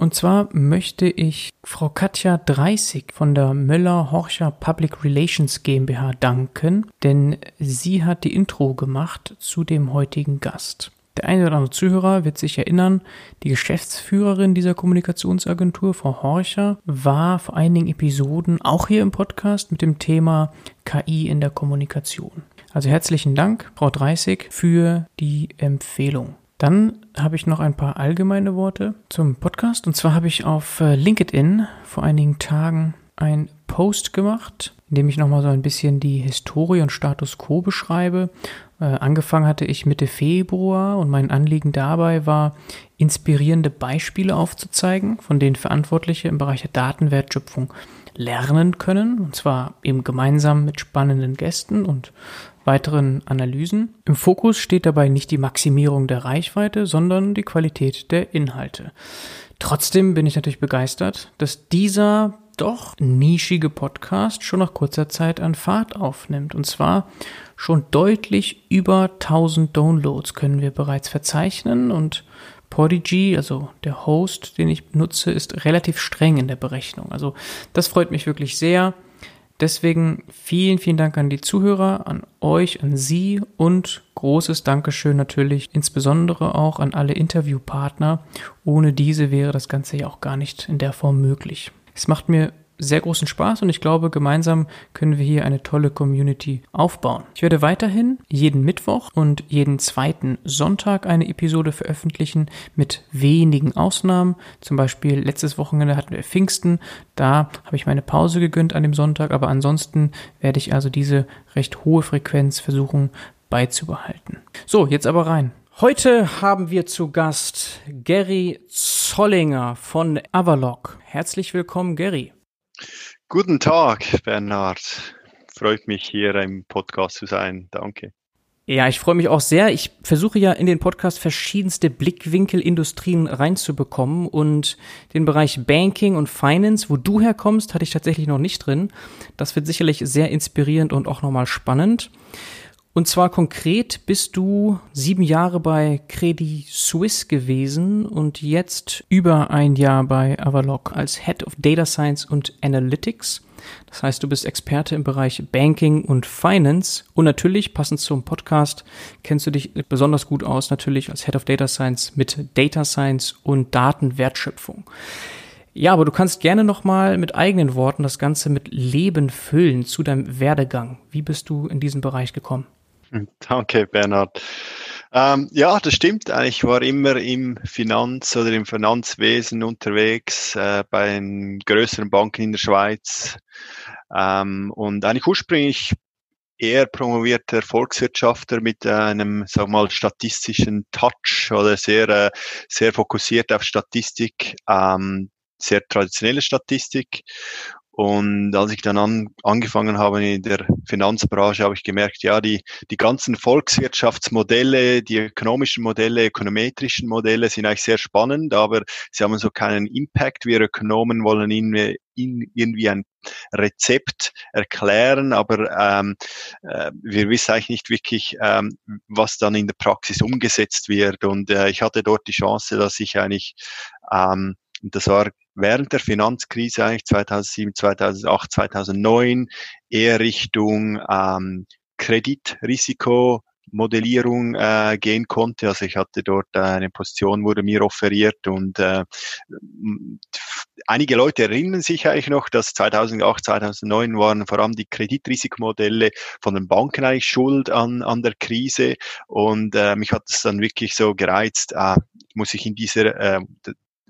Und zwar möchte ich Frau Katja Dreißig von der Möller-Horcher Public Relations GmbH danken, denn sie hat die Intro gemacht zu dem heutigen Gast. Der eine oder andere Zuhörer wird sich erinnern, die Geschäftsführerin dieser Kommunikationsagentur, Frau Horcher, war vor einigen Episoden auch hier im Podcast mit dem Thema KI in der Kommunikation. Also herzlichen Dank, Frau Dreißig, für die Empfehlung. Dann habe ich noch ein paar allgemeine Worte zum Podcast. Und zwar habe ich auf äh, LinkedIn vor einigen Tagen ein Post gemacht, in dem ich nochmal so ein bisschen die Historie und Status quo beschreibe. Äh, angefangen hatte ich Mitte Februar und mein Anliegen dabei war, inspirierende Beispiele aufzuzeigen, von denen Verantwortliche im Bereich der Datenwertschöpfung lernen können, und zwar eben gemeinsam mit spannenden Gästen und weiteren Analysen. Im Fokus steht dabei nicht die Maximierung der Reichweite, sondern die Qualität der Inhalte. Trotzdem bin ich natürlich begeistert, dass dieser doch nischige Podcast schon nach kurzer Zeit an Fahrt aufnimmt. Und zwar schon deutlich über 1000 Downloads können wir bereits verzeichnen und Podigy, also der Host, den ich nutze, ist relativ streng in der Berechnung. Also das freut mich wirklich sehr. Deswegen vielen, vielen Dank an die Zuhörer, an euch, an Sie und großes Dankeschön natürlich insbesondere auch an alle Interviewpartner. Ohne diese wäre das Ganze ja auch gar nicht in der Form möglich. Es macht mir sehr großen Spaß und ich glaube, gemeinsam können wir hier eine tolle Community aufbauen. Ich werde weiterhin jeden Mittwoch und jeden zweiten Sonntag eine Episode veröffentlichen mit wenigen Ausnahmen. Zum Beispiel letztes Wochenende hatten wir Pfingsten. Da habe ich meine Pause gegönnt an dem Sonntag, aber ansonsten werde ich also diese recht hohe Frequenz versuchen beizubehalten. So, jetzt aber rein. Heute haben wir zu Gast Gary Zollinger von Avalok. Herzlich willkommen, Gary. Guten Tag, Bernhard. Freut mich, hier im Podcast zu sein. Danke. Ja, ich freue mich auch sehr. Ich versuche ja in den Podcast verschiedenste Blickwinkelindustrien reinzubekommen und den Bereich Banking und Finance, wo du herkommst, hatte ich tatsächlich noch nicht drin. Das wird sicherlich sehr inspirierend und auch nochmal spannend. Und zwar konkret bist du sieben Jahre bei Credit Suisse gewesen und jetzt über ein Jahr bei Avalok als Head of Data Science und Analytics. Das heißt, du bist Experte im Bereich Banking und Finance und natürlich, passend zum Podcast, kennst du dich besonders gut aus, natürlich als Head of Data Science mit Data Science und Datenwertschöpfung. Ja, aber du kannst gerne nochmal mit eigenen Worten das Ganze mit Leben füllen zu deinem Werdegang. Wie bist du in diesen Bereich gekommen? Danke, Bernhard. Ähm, ja, das stimmt. Ich war immer im Finanz- oder im Finanzwesen unterwegs, äh, bei den größeren Banken in der Schweiz. Ähm, und eigentlich ursprünglich eher promovierter Volkswirtschaftler mit einem, sag mal, statistischen Touch oder sehr, äh, sehr fokussiert auf Statistik, ähm, sehr traditionelle Statistik und als ich dann an, angefangen habe in der Finanzbranche, habe ich gemerkt, ja, die, die ganzen Volkswirtschaftsmodelle, die ökonomischen Modelle, ökonometrischen Modelle sind eigentlich sehr spannend, aber sie haben so keinen Impact. Wir Ökonomen wollen ihnen, ihnen irgendwie ein Rezept erklären, aber ähm, äh, wir wissen eigentlich nicht wirklich, ähm, was dann in der Praxis umgesetzt wird. Und äh, ich hatte dort die Chance, dass ich eigentlich ähm, das war während der Finanzkrise eigentlich 2007, 2008, 2009 eher Richtung ähm, Kreditrisiko Modellierung äh, gehen konnte. Also ich hatte dort äh, eine Position, wurde mir offeriert und äh, einige Leute erinnern sich eigentlich noch, dass 2008, 2009 waren vor allem die Kreditrisikomodelle von den Banken eigentlich schuld an, an der Krise und äh, mich hat es dann wirklich so gereizt, äh, muss ich in dieser äh,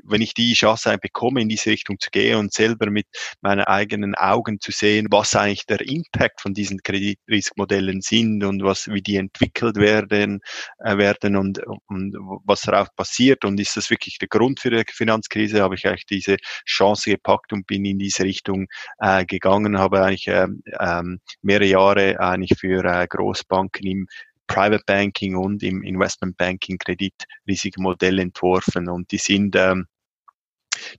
wenn ich die Chance bekomme, in diese Richtung zu gehen und selber mit meinen eigenen Augen zu sehen, was eigentlich der Impact von diesen Kreditriskmodellen sind und was, wie die entwickelt werden, äh, werden und, und was darauf passiert und ist das wirklich der Grund für die Finanzkrise, habe ich eigentlich diese Chance gepackt und bin in diese Richtung äh, gegangen, habe eigentlich äh, ähm, mehrere Jahre eigentlich für äh, Großbanken im Private Banking und im Investment Banking Kreditrisikomodell entworfen und die sind ähm,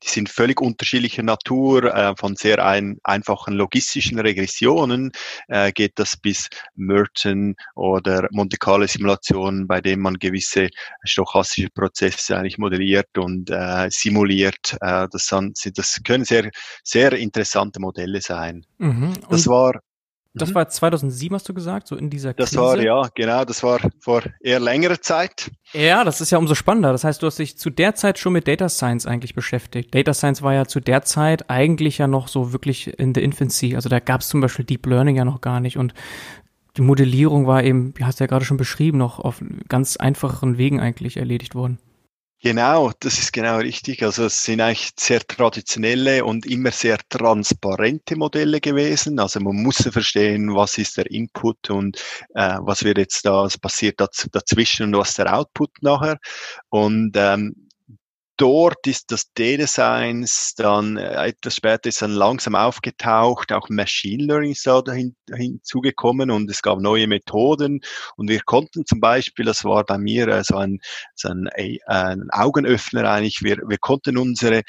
die sind völlig unterschiedlicher Natur, äh, von sehr ein, einfachen logistischen Regressionen äh, geht das bis Merton oder Monte Carlo Simulationen, bei denen man gewisse stochastische Prozesse eigentlich modelliert und äh, simuliert. Äh, das, sind, das können sehr, sehr interessante Modelle sein. Mhm. Das war das mhm. war 2007, hast du gesagt, so in dieser Krise? Das war, ja, genau, das war vor eher längerer Zeit. Ja, das ist ja umso spannender. Das heißt, du hast dich zu der Zeit schon mit Data Science eigentlich beschäftigt. Data Science war ja zu der Zeit eigentlich ja noch so wirklich in the infancy. Also da gab es zum Beispiel Deep Learning ja noch gar nicht und die Modellierung war eben, wie hast du ja gerade schon beschrieben, noch auf ganz einfacheren Wegen eigentlich erledigt worden. Genau, das ist genau richtig. Also es sind eigentlich sehr traditionelle und immer sehr transparente Modelle gewesen. Also man muss verstehen, was ist der Input und äh, was wird jetzt da, was passiert dazwischen und was der Output nachher. Und ähm, dort ist das Data Science dann äh, etwas später ist dann langsam aufgetaucht, auch Machine Learning ist da hin, hinzugekommen und es gab neue Methoden. Und wir konnten zum Beispiel, das war bei mir äh, so ein, so ein, äh, ein Augenöffner eigentlich, wir, wir konnten unsere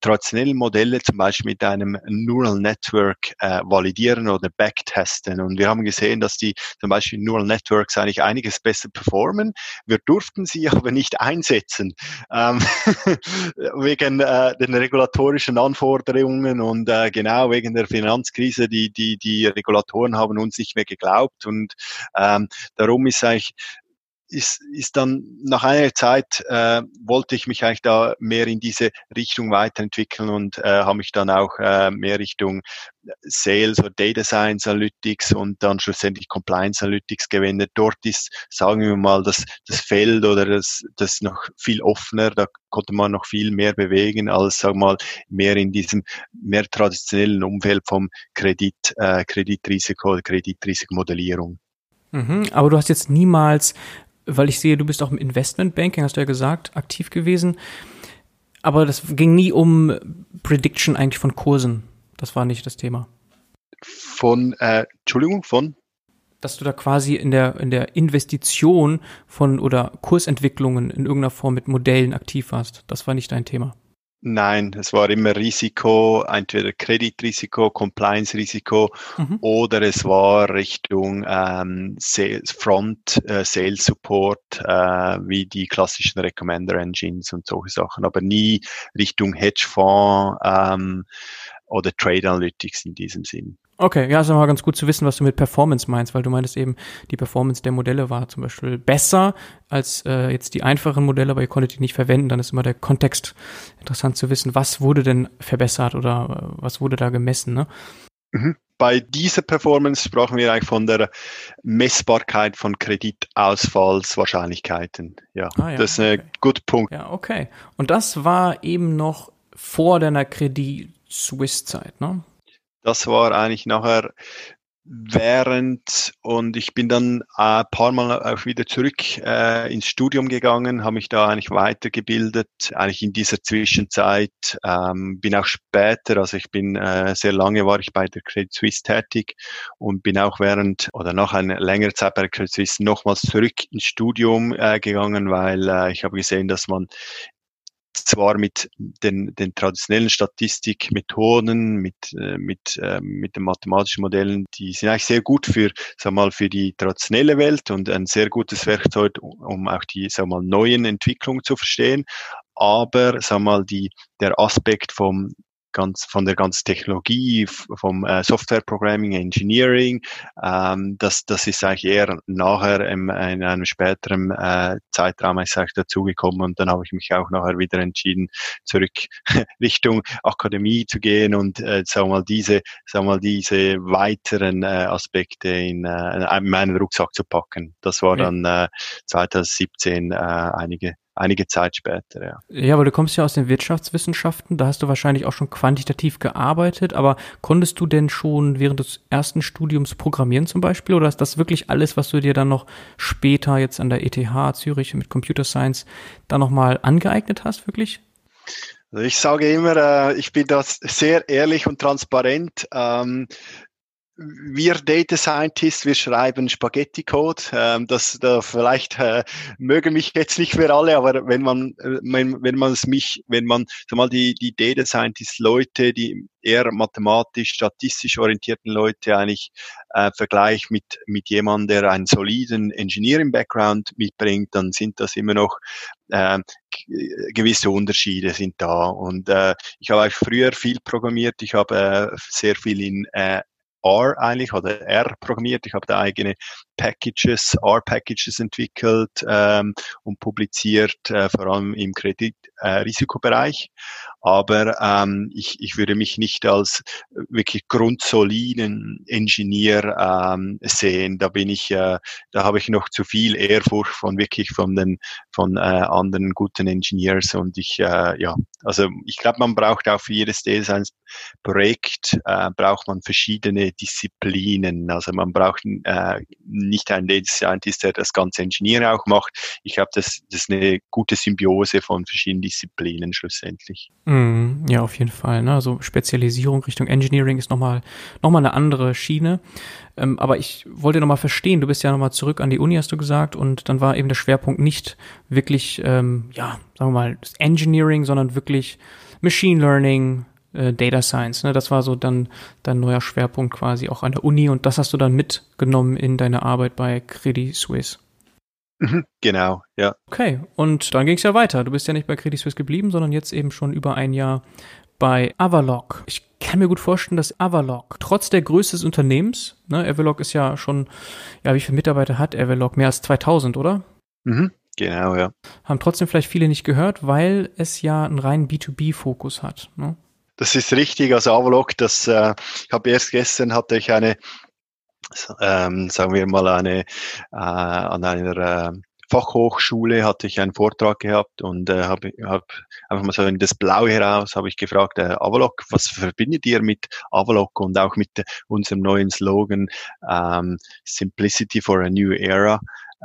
traditionellen Modelle zum Beispiel mit einem Neural Network äh, validieren oder backtesten. Und wir haben gesehen, dass die zum Beispiel Neural Networks eigentlich einiges besser performen. Wir durften sie aber nicht einsetzen, ähm, wegen äh, den regulatorischen Anforderungen und äh, genau wegen der Finanzkrise. Die, die, die Regulatoren haben uns nicht mehr geglaubt und ähm, darum ist eigentlich ist, ist dann nach einer Zeit äh, wollte ich mich eigentlich da mehr in diese Richtung weiterentwickeln und äh, habe mich dann auch äh, mehr Richtung Sales oder Data Science Analytics und dann schlussendlich Compliance Analytics gewendet. Dort ist, sagen wir mal, das, das Feld oder das, das noch viel offener, da konnte man noch viel mehr bewegen als, sagen wir mal, mehr in diesem mehr traditionellen Umfeld vom Kredit, äh, Kreditrisiko oder Kreditrisikomodellierung. Mhm, aber du hast jetzt niemals weil ich sehe, du bist auch im Investmentbanking, hast du ja gesagt, aktiv gewesen. Aber das ging nie um Prediction eigentlich von Kursen. Das war nicht das Thema. Von, äh, Entschuldigung, von? Dass du da quasi in der, in der Investition von oder Kursentwicklungen in irgendeiner Form mit Modellen aktiv warst. Das war nicht dein Thema. Nein, es war immer Risiko, entweder Kreditrisiko, Compliance-Risiko mhm. oder es war Richtung ähm, Sales, Front, äh, Sales Support, äh, wie die klassischen Recommender Engines und solche Sachen, aber nie Richtung Hedgefonds ähm, oder Trade Analytics in diesem Sinn. Okay, ja, ist aber ganz gut zu wissen, was du mit Performance meinst, weil du meintest eben, die Performance der Modelle war zum Beispiel besser als äh, jetzt die einfachen Modelle, aber ihr konntet die nicht verwenden. Dann ist immer der Kontext interessant zu wissen, was wurde denn verbessert oder äh, was wurde da gemessen. Ne? Mhm. Bei dieser Performance sprachen wir eigentlich von der Messbarkeit von Kreditausfallswahrscheinlichkeiten. Ja, ah, ja das ist ein okay. guter Punkt. Ja, okay. Und das war eben noch vor deiner Credit Suisse Zeit, ne? Das war eigentlich nachher während und ich bin dann ein paar Mal auch wieder zurück äh, ins Studium gegangen, habe mich da eigentlich weitergebildet, eigentlich in dieser Zwischenzeit, ähm, bin auch später, also ich bin äh, sehr lange war ich bei der Credit Suisse tätig und bin auch während oder nach einer längeren Zeit bei der Credit Suisse nochmals zurück ins Studium äh, gegangen, weil äh, ich habe gesehen, dass man zwar mit den, den traditionellen Statistikmethoden, mit, äh, mit, äh, mit den mathematischen Modellen, die sind eigentlich sehr gut für, sag mal, für die traditionelle Welt und ein sehr gutes Werkzeug, um auch die, sag mal, neuen Entwicklungen zu verstehen. Aber, sag mal, die, der Aspekt vom ganz von der ganzen Technologie, vom äh, Software Programming, Engineering. Ähm, das, das ist eigentlich eher nachher im, in einem späteren äh, Zeitraum ist eigentlich dazugekommen und dann habe ich mich auch nachher wieder entschieden, zurück Richtung Akademie zu gehen und äh, sagen wir mal diese, sagen wir mal diese weiteren äh, Aspekte in, äh, in meinen Rucksack zu packen. Das war dann äh, 2017 äh, einige einige Zeit später, ja. Ja, aber du kommst ja aus den Wirtschaftswissenschaften, da hast du wahrscheinlich auch schon quantitativ gearbeitet, aber konntest du denn schon während des ersten Studiums programmieren zum Beispiel oder ist das wirklich alles, was du dir dann noch später jetzt an der ETH Zürich mit Computer Science da nochmal angeeignet hast, wirklich? Also ich sage immer, äh, ich bin da sehr ehrlich und transparent. Wir Data Scientists, wir schreiben Spaghetti-Code. Ähm, das, da vielleicht äh, mögen mich jetzt nicht für alle, aber wenn man, äh, wenn, wenn man es mich, wenn man sag mal die die Data Scientist Leute, die eher mathematisch, statistisch orientierten Leute eigentlich äh, vergleicht mit mit jemandem, der einen soliden Engineering Background mitbringt, dann sind das immer noch äh, gewisse Unterschiede sind da. Und äh, ich habe auch früher viel programmiert. Ich habe äh, sehr viel in äh, R eigentlich oder R programmiert. Ich habe da eigene Packages, R-Packages entwickelt ähm, und publiziert, äh, vor allem im Kreditrisikobereich. Äh, Aber ähm, ich, ich würde mich nicht als wirklich grundsoliden Ingenieur ähm, sehen. Da bin ich, äh, da habe ich noch zu viel Ehrfurcht von wirklich von den von äh, anderen guten Engineers und ich äh, ja, also ich glaube, man braucht auch für jedes Design Projekt äh, braucht man verschiedene Disziplinen. Also man braucht äh, nicht einen Data Scientist, der das ganze Engineering auch macht. Ich glaube, das, das ist eine gute Symbiose von verschiedenen Disziplinen schlussendlich. Mm, ja, auf jeden Fall. Ne? Also Spezialisierung Richtung Engineering ist nochmal noch mal eine andere Schiene. Ähm, aber ich wollte nochmal verstehen, du bist ja nochmal zurück an die Uni, hast du gesagt, und dann war eben der Schwerpunkt nicht wirklich, ähm, ja, sagen wir mal, Engineering, sondern wirklich Machine Learning, äh, Data Science. Ne? Das war so dann dein neuer Schwerpunkt quasi auch an der Uni und das hast du dann mitgenommen in deine Arbeit bei Credit Suisse. Mhm, genau, ja. Okay, und dann ging es ja weiter. Du bist ja nicht bei Credit Suisse geblieben, sondern jetzt eben schon über ein Jahr bei Avalok. Ich kann mir gut vorstellen, dass Avalok, trotz der Größe des Unternehmens, ne, Avalok ist ja schon, ja, wie viele Mitarbeiter hat Avalok? Mehr als 2000, oder? Mhm, genau, ja. Haben trotzdem vielleicht viele nicht gehört, weil es ja einen reinen B2B-Fokus hat. Ne? Das ist richtig. Also Avalok, das, äh, ich habe erst gestern hatte ich eine, ähm, sagen wir mal eine äh, an einer äh, Fachhochschule hatte ich einen Vortrag gehabt und äh, habe hab einfach mal so in das Blaue heraus habe ich gefragt, äh, Avalok, was verbindet ihr mit Avalok und auch mit unserem neuen Slogan ähm, Simplicity for a New Era?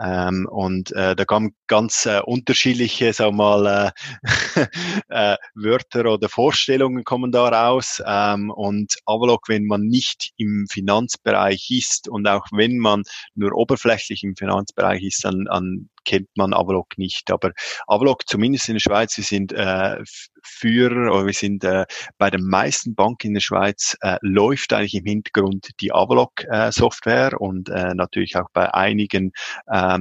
Ähm, und äh, da kamen ganz äh, unterschiedliche, sag mal, äh, äh, Wörter oder Vorstellungen kommen da raus. Ähm, und Avalok, wenn man nicht im Finanzbereich ist und auch wenn man nur oberflächlich im Finanzbereich ist, dann, dann kennt man Avalok nicht. Aber Avalok, zumindest in der Schweiz, wir sind äh, Führer oder wir sind äh, bei den meisten Banken in der Schweiz äh, läuft eigentlich im Hintergrund die Avalok-Software äh, und äh, natürlich auch bei einigen äh,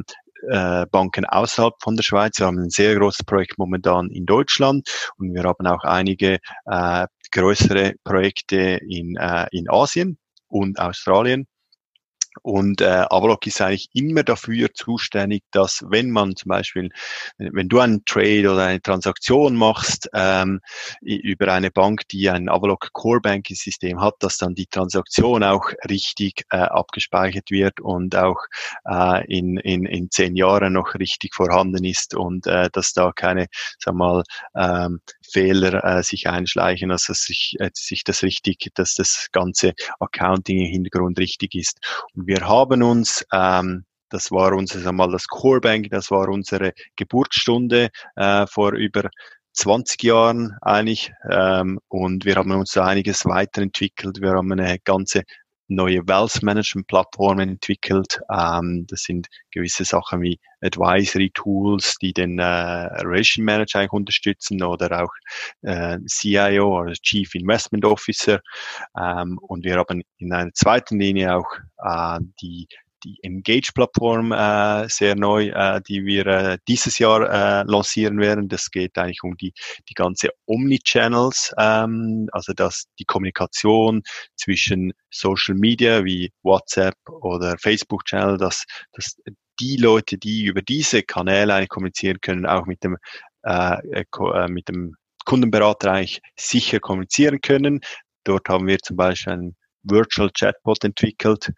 äh, Banken außerhalb von der Schweiz. Wir haben ein sehr großes Projekt momentan in Deutschland und wir haben auch einige äh, größere Projekte in, äh, in Asien und Australien. Und äh, Avalok ist eigentlich immer dafür zuständig, dass wenn man zum Beispiel, wenn du einen Trade oder eine Transaktion machst ähm, über eine Bank, die ein Avalok Core Banking System hat, dass dann die Transaktion auch richtig äh, abgespeichert wird und auch äh, in, in, in zehn Jahren noch richtig vorhanden ist und äh, dass da keine, sag mal, ähm, Fehler äh, sich einschleichen, also sich, äh, sich das richtig, dass das ganze Accounting im Hintergrund richtig ist. Und wir haben uns ähm, das war unser mal das Core Bank, das war unsere Geburtsstunde äh, vor über 20 Jahren eigentlich ähm, und wir haben uns da einiges weiterentwickelt. Wir haben eine ganze neue Wealth Management Plattformen entwickelt. Ähm, das sind gewisse Sachen wie Advisory Tools, die den äh, Relation Manager eigentlich unterstützen oder auch äh, CIO oder Chief Investment Officer. Ähm, und wir haben in einer zweiten Linie auch äh, die die Engage-Plattform äh, sehr neu, äh, die wir äh, dieses Jahr äh, lancieren werden. Das geht eigentlich um die, die ganze Omnichannels, ähm, also dass die Kommunikation zwischen Social Media wie WhatsApp oder Facebook-Channel, dass, dass die Leute, die über diese Kanäle eigentlich kommunizieren können, auch mit dem, äh, äh, äh mit dem Kundenberater eigentlich sicher kommunizieren können. Dort haben wir zum Beispiel einen Virtual Chatbot entwickelt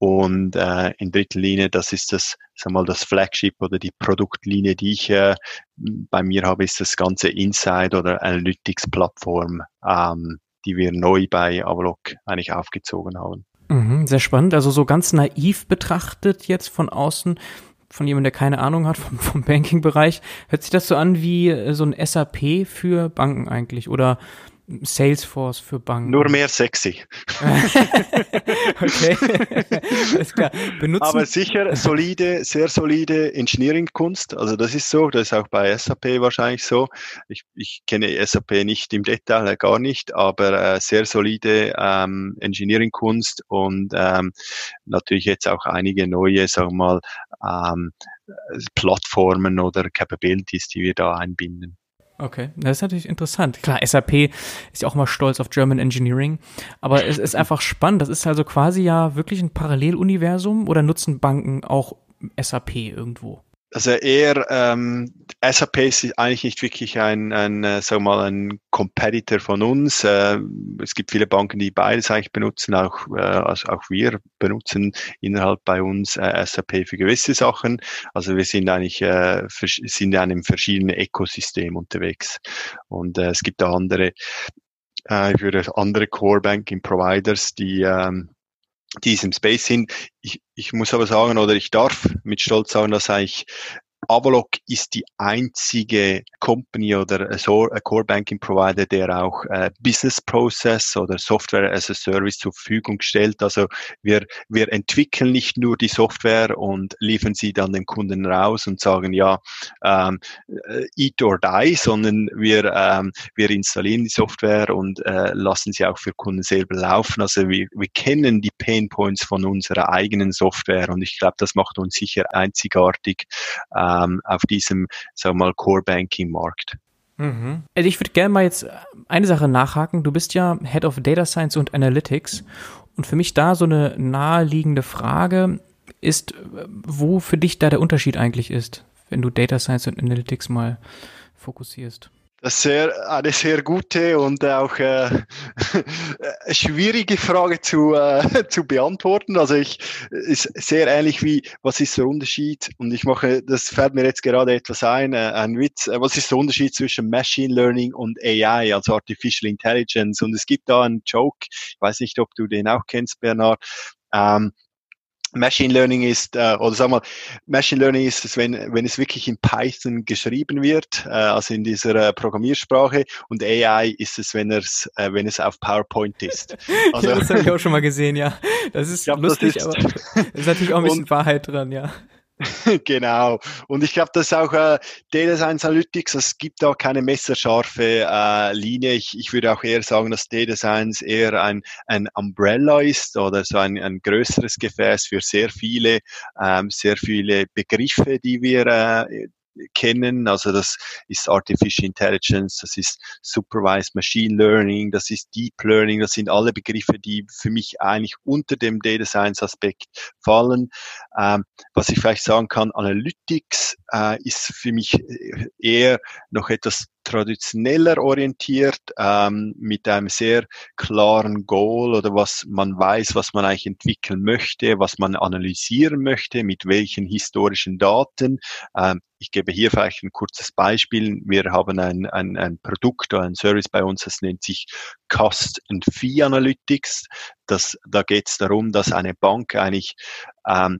Und äh, in dritter Linie, das ist das, sag mal, das Flagship oder die Produktlinie, die ich äh, bei mir habe, ist das ganze Inside oder Analytics-Plattform, ähm, die wir neu bei Avalok eigentlich aufgezogen haben. Mhm, sehr spannend. Also so ganz naiv betrachtet jetzt von außen, von jemandem, der keine Ahnung hat vom, vom Banking-Bereich, hört sich das so an wie äh, so ein SAP für Banken eigentlich oder Salesforce für Banken. Nur mehr sexy. okay. Alles klar. Benutzen. Aber sicher solide, sehr solide Engineering-Kunst. Also das ist so, das ist auch bei SAP wahrscheinlich so. Ich, ich kenne SAP nicht im Detail, äh, gar nicht, aber äh, sehr solide ähm, Engineering-Kunst und ähm, natürlich jetzt auch einige neue, sagen wir mal, ähm, Plattformen oder Capabilities, die wir da einbinden. Okay, das ist natürlich interessant. Klar, SAP ist ja auch mal stolz auf German Engineering, aber es ist einfach spannend. Das ist also quasi ja wirklich ein Paralleluniversum oder nutzen Banken auch SAP irgendwo? Also eher ähm, SAP ist eigentlich nicht wirklich ein, ein äh, sagen wir mal, ein Competitor von uns. Äh, es gibt viele Banken, die beides eigentlich benutzen, auch, äh, also auch wir benutzen innerhalb bei uns äh, SAP für gewisse Sachen. Also wir sind eigentlich äh, sind in einem verschiedenen Ökosystem unterwegs. Und äh, es gibt auch andere, äh, ich würde andere Core Banking Providers, die ähm, diesem Space sind. Ich, ich muss aber sagen, oder ich darf mit Stolz sagen, dass eigentlich Avalok ist die einzige Company oder Core Banking Provider, der auch äh, Business Process oder Software as a Service zur Verfügung stellt. Also wir, wir entwickeln nicht nur die Software und liefern sie dann den Kunden raus und sagen, ja, ähm, äh, eat or die, sondern wir, ähm, wir installieren die Software und äh, lassen sie auch für Kunden selber laufen. Also wir, wir kennen die Pain Points von unserer eigenen Software und ich glaube, das macht uns sicher einzigartig. Äh, ähm, auf diesem, sagen wir mal, Core Banking Markt. Mhm. Also ich würde gerne mal jetzt eine Sache nachhaken. Du bist ja Head of Data Science und Analytics. Und für mich da so eine naheliegende Frage ist, wo für dich da der Unterschied eigentlich ist, wenn du Data Science und Analytics mal fokussierst. Das ist sehr, eine sehr gute und auch äh, schwierige Frage zu, äh, zu beantworten. Also ich ist sehr ähnlich wie, was ist der Unterschied? Und ich mache, das fällt mir jetzt gerade etwas ein, äh, ein Witz. Äh, was ist der Unterschied zwischen Machine Learning und AI, also Artificial Intelligence? Und es gibt da einen Joke, ich weiß nicht, ob du den auch kennst, Bernhard. Ähm, Machine Learning ist, äh, oder sag mal, Machine Learning ist es, wenn, wenn es wirklich in Python geschrieben wird, äh, also in dieser äh, Programmiersprache, und AI ist es, wenn es, äh, wenn es auf PowerPoint ist. Also, ja, das habe ich auch schon mal gesehen, ja. Das ist glaub, lustig, das ist, aber ist natürlich auch ein bisschen und, Wahrheit dran, ja. genau. Und ich glaube, das ist auch äh, Data Science Analytics, es gibt da keine messerscharfe äh, Linie. Ich, ich würde auch eher sagen, dass Data Science eher ein, ein Umbrella ist oder so ein, ein größeres Gefäß für sehr viele, ähm, sehr viele Begriffe, die wir, äh, kennen. Also das ist Artificial Intelligence, das ist Supervised Machine Learning, das ist Deep Learning, das sind alle Begriffe, die für mich eigentlich unter dem Data Science Aspekt fallen. Ähm, was ich vielleicht sagen kann, Analytics äh, ist für mich eher noch etwas traditioneller orientiert, ähm, mit einem sehr klaren Goal oder was man weiß, was man eigentlich entwickeln möchte, was man analysieren möchte, mit welchen historischen Daten. Ähm, ich gebe hier vielleicht ein kurzes Beispiel. Wir haben ein, ein, ein Produkt oder ein Service bei uns, das nennt sich Cost and Fee Analytics. Das, da geht es darum, dass eine Bank eigentlich ähm,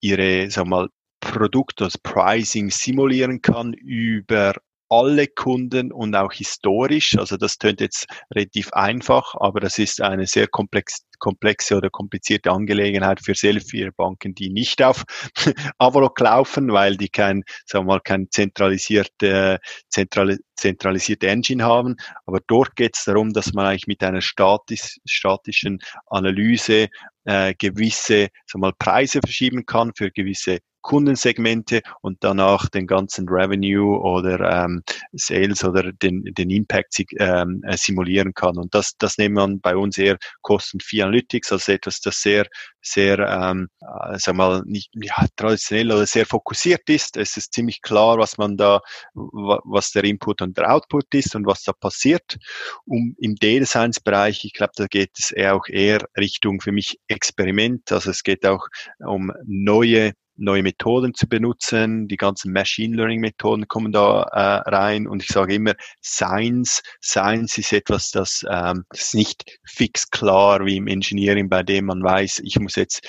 ihre, sag mal, Produkt, das Pricing simulieren kann über alle Kunden und auch historisch. Also das tönt jetzt relativ einfach, aber das ist eine sehr komplex, komplexe oder komplizierte Angelegenheit für sehr viele Banken, die nicht auf Avalok laufen, weil die kein, sagen wir mal, kein zentralisierte, zentral, zentralisierte Engine haben. Aber dort geht es darum, dass man eigentlich mit einer statis, statischen Analyse äh, gewisse sagen wir mal, Preise verschieben kann für gewisse Kundensegmente und danach den ganzen Revenue oder ähm, Sales oder den, den Impact ähm, äh, simulieren kann. Und das, das nehmen wir bei uns eher Kosten Fee Analytics, also etwas, das sehr, sehr, ähm, äh, sag mal, nicht ja, traditionell oder sehr fokussiert ist. Es ist ziemlich klar, was man da, was der Input und der Output ist und was da passiert. Um im Data Science Bereich, ich glaube, da geht es eher auch eher Richtung für mich Experiment. Also es geht auch um neue neue Methoden zu benutzen. Die ganzen Machine Learning Methoden kommen da äh, rein. Und ich sage immer, Science, Science ist etwas, das, ähm, das ist nicht fix klar wie im Engineering, bei dem man weiß, ich muss jetzt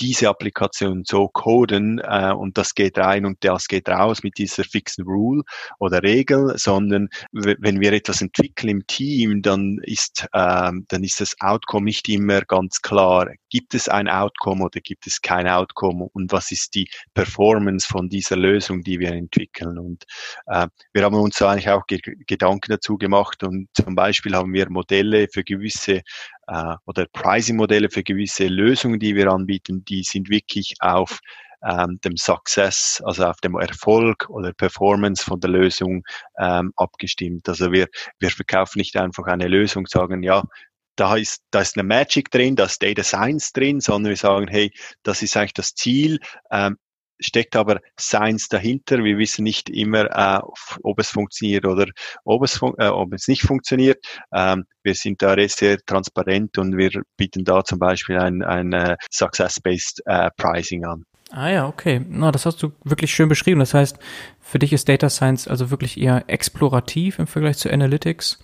diese Applikation so coden äh, und das geht rein und das geht raus mit dieser fixen Rule oder Regel, sondern wenn wir etwas entwickeln im Team, dann ist, ähm, dann ist das Outcome nicht immer ganz klar. Gibt es ein Outcome oder gibt es kein Outcome? Und was ist ist die Performance von dieser Lösung, die wir entwickeln. Und äh, wir haben uns eigentlich auch ge Gedanken dazu gemacht und zum Beispiel haben wir Modelle für gewisse äh, oder Pricing-Modelle für gewisse Lösungen, die wir anbieten, die sind wirklich auf ähm, dem Success, also auf dem Erfolg oder Performance von der Lösung ähm, abgestimmt. Also wir, wir verkaufen nicht einfach eine Lösung, sagen, ja, da ist, da ist eine Magic drin, da ist Data Science drin, sondern wir sagen, hey, das ist eigentlich das Ziel, ähm, steckt aber Science dahinter. Wir wissen nicht immer, äh, ob es funktioniert oder ob es, äh, ob es nicht funktioniert. Ähm, wir sind da sehr transparent und wir bieten da zum Beispiel ein, ein uh, Success-Based uh, Pricing an. Ah ja, okay. Na, das hast du wirklich schön beschrieben. Das heißt, für dich ist Data Science also wirklich eher explorativ im Vergleich zu Analytics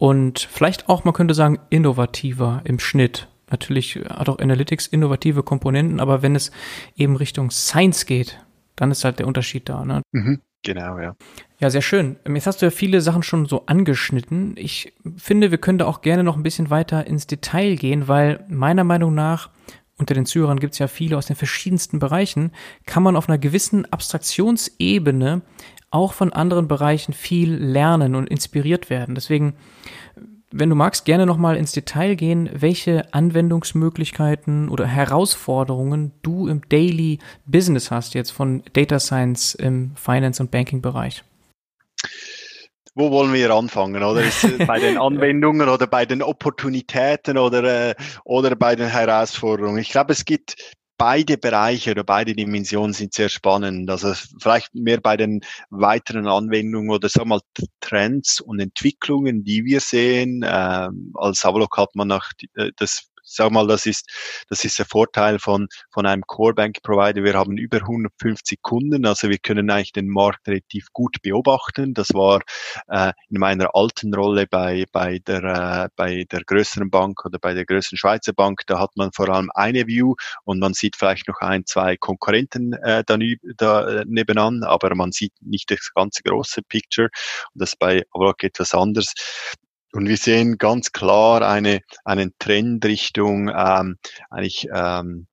und vielleicht auch, man könnte sagen, innovativer im Schnitt. Natürlich hat auch Analytics innovative Komponenten, aber wenn es eben Richtung Science geht, dann ist halt der Unterschied da. Ne? Mhm, genau, ja. Ja, sehr schön. Jetzt hast du ja viele Sachen schon so angeschnitten. Ich finde, wir können da auch gerne noch ein bisschen weiter ins Detail gehen, weil meiner Meinung nach unter den Zuhörern gibt es ja viele aus den verschiedensten Bereichen, kann man auf einer gewissen Abstraktionsebene auch von anderen Bereichen viel lernen und inspiriert werden. Deswegen, wenn du magst, gerne nochmal ins Detail gehen, welche Anwendungsmöglichkeiten oder Herausforderungen du im Daily Business hast, jetzt von Data Science im Finance- und Banking-Bereich. Wo wollen wir anfangen, oder? Bei den Anwendungen oder bei den Opportunitäten oder, äh, oder bei den Herausforderungen? Ich glaube, es gibt beide Bereiche oder beide Dimensionen sind sehr spannend. Also vielleicht mehr bei den weiteren Anwendungen oder sagen wir mal Trends und Entwicklungen, die wir sehen. Ähm, als Avlok hat man nach äh, das sag mal, das ist, das ist der Vorteil von, von einem Core Bank Provider. Wir haben über 150 Kunden, also wir können eigentlich den Markt relativ gut beobachten. Das war äh, in meiner alten Rolle bei, bei der, äh, bei der größeren Bank oder bei der größeren Schweizer Bank. Da hat man vor allem eine View und man sieht vielleicht noch ein, zwei Konkurrenten äh, da, da nebenan, aber man sieht nicht das ganze große Picture. Und das ist bei Avlog etwas anders. Und wir sehen ganz klar eine, einen Trend Richtung ähm, eigentlich ähm,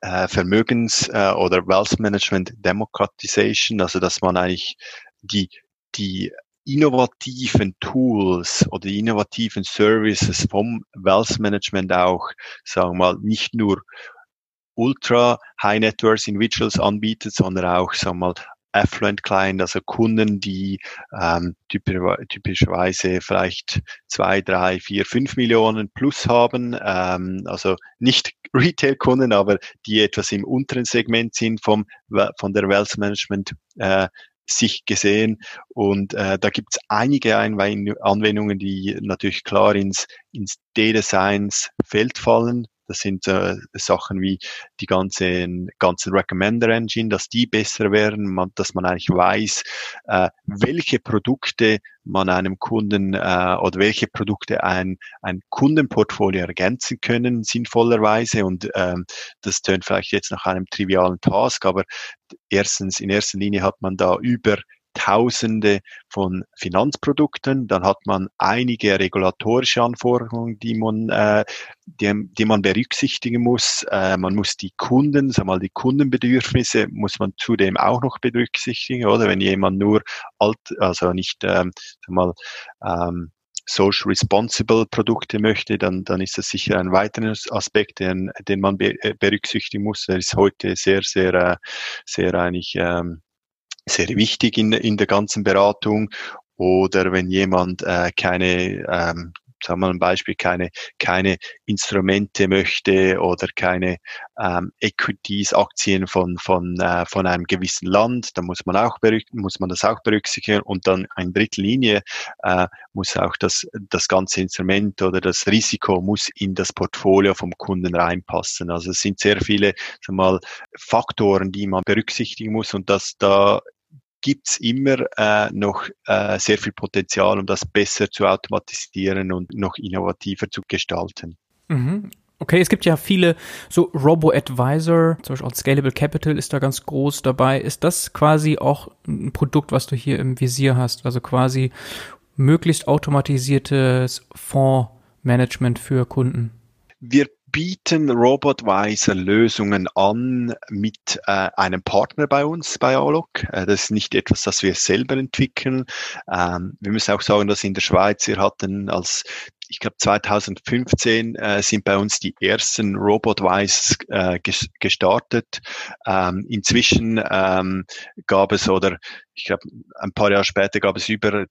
äh, Vermögens- äh, oder Wealth Management Democratization, also dass man eigentlich die, die innovativen Tools oder die innovativen Services vom Wealth Management auch, sagen wir mal, nicht nur ultra High Net Worth Individuals anbietet, sondern auch, sagen wir mal, Affluent Client, also Kunden, die ähm, typischerweise vielleicht zwei, drei, vier, fünf Millionen plus haben, ähm, also nicht Retail-Kunden, aber die etwas im unteren Segment sind vom, von der Wealth Management äh, sich gesehen. Und äh, da gibt es einige Anwendungen, die natürlich klar ins, ins Data Science Feld fallen. Das sind äh, Sachen wie die ganzen, ganzen Recommender Engine, dass die besser werden, man, dass man eigentlich weiß, äh, welche Produkte man einem Kunden äh, oder welche Produkte ein, ein Kundenportfolio ergänzen können, sinnvollerweise. Und ähm, das tönt vielleicht jetzt nach einem trivialen Task, aber erstens, in erster Linie hat man da über Tausende von Finanzprodukten. Dann hat man einige regulatorische Anforderungen, die man, äh, die, die man berücksichtigen muss. Äh, man muss die Kunden, sag mal, die Kundenbedürfnisse muss man zudem auch noch berücksichtigen, oder? Wenn jemand nur alt, also nicht, ähm, sag mal, ähm, social responsible Produkte möchte, dann, dann ist das sicher ein weiterer Aspekt, den, den man be berücksichtigen muss. Er ist heute sehr, sehr, sehr eigentlich ähm, sehr wichtig in, in der ganzen Beratung. Oder wenn jemand äh, keine ähm, sagen wir mal ein Beispiel, keine, keine Instrumente möchte oder keine ähm, Equities, Aktien von, von, äh, von einem gewissen Land, dann muss man auch muss man das auch berücksichtigen und dann in Drittlinie äh, muss auch das, das ganze Instrument oder das Risiko muss in das Portfolio vom Kunden reinpassen. Also es sind sehr viele sagen wir mal, Faktoren, die man berücksichtigen muss und das da gibt's immer äh, noch äh, sehr viel Potenzial, um das besser zu automatisieren und noch innovativer zu gestalten. Mhm. Okay, es gibt ja viele so Robo-Advisor, zum Beispiel auch Scalable Capital ist da ganz groß dabei. Ist das quasi auch ein Produkt, was du hier im Visier hast? Also quasi möglichst automatisiertes Fondsmanagement für Kunden? Wir bieten Robotweiser-Lösungen an mit äh, einem Partner bei uns bei Alok. Äh, das ist nicht etwas, das wir selber entwickeln. Ähm, wir müssen auch sagen, dass in der Schweiz wir hatten als ich glaube 2015 äh, sind bei uns die ersten Robotwise äh, gestartet. Ähm, inzwischen ähm, gab es oder ich glaube ein paar Jahre später gab es über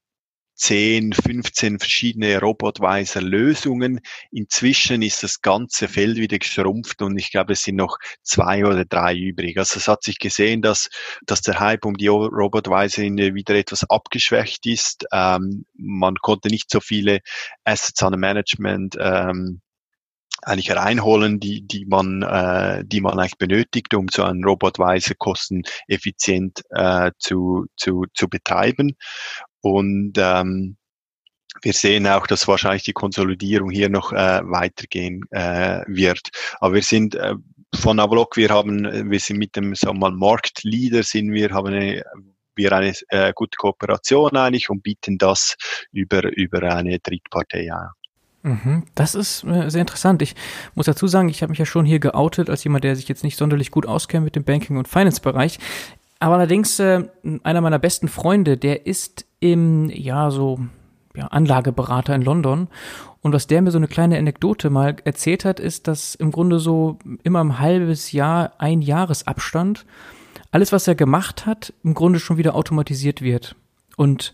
10, 15 verschiedene robotweise Lösungen. Inzwischen ist das ganze Feld wieder geschrumpft und ich glaube, es sind noch zwei oder drei übrig. Also es hat sich gesehen, dass, dass der Hype um die Robotweise wieder etwas abgeschwächt ist. Ähm, man konnte nicht so viele Assets under Management ähm, eigentlich reinholen, die, die man, äh, die man eigentlich benötigt, um so einen Robotweise kosteneffizient äh, zu, zu, zu betreiben. Und ähm, wir sehen auch, dass wahrscheinlich die Konsolidierung hier noch äh, weitergehen äh, wird. Aber wir sind äh, von Avalok, wir haben, wir sind mit dem sagen wir mal, Marktleader, sind wir, haben eine, wir eine äh, gute Kooperation eigentlich und bieten das über, über eine Drittpartei an. Mhm, das ist äh, sehr interessant. Ich muss dazu sagen, ich habe mich ja schon hier geoutet als jemand, der sich jetzt nicht sonderlich gut auskennt mit dem Banking- und Finance-Bereich. Aber allerdings, äh, einer meiner besten Freunde, der ist im, ja, so, ja, Anlageberater in London. Und was der mir so eine kleine Anekdote mal erzählt hat, ist, dass im Grunde so immer ein halbes Jahr, ein Jahresabstand, alles, was er gemacht hat, im Grunde schon wieder automatisiert wird. Und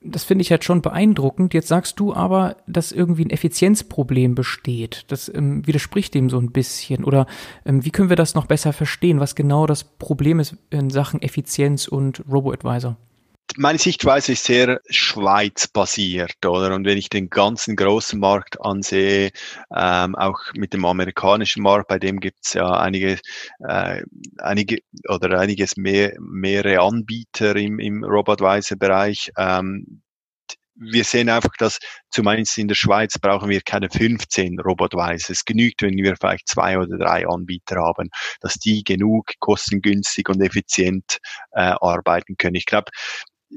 das finde ich halt schon beeindruckend. Jetzt sagst du aber, dass irgendwie ein Effizienzproblem besteht. Das ähm, widerspricht dem so ein bisschen. Oder ähm, wie können wir das noch besser verstehen, was genau das Problem ist in Sachen Effizienz und Robo-Advisor? Meine Sichtweise ist sehr Schweiz-basiert, oder? Und wenn ich den ganzen großen Markt ansehe, ähm, auch mit dem amerikanischen Markt, bei dem gibt es ja einige, äh, einige oder einiges mehr, mehrere Anbieter im, im Robotweise-Bereich. Ähm, wir sehen einfach, dass zumindest in der Schweiz brauchen wir keine 15 Robotweise. Es genügt, wenn wir vielleicht zwei oder drei Anbieter haben, dass die genug kostengünstig und effizient äh, arbeiten können. Ich glaube,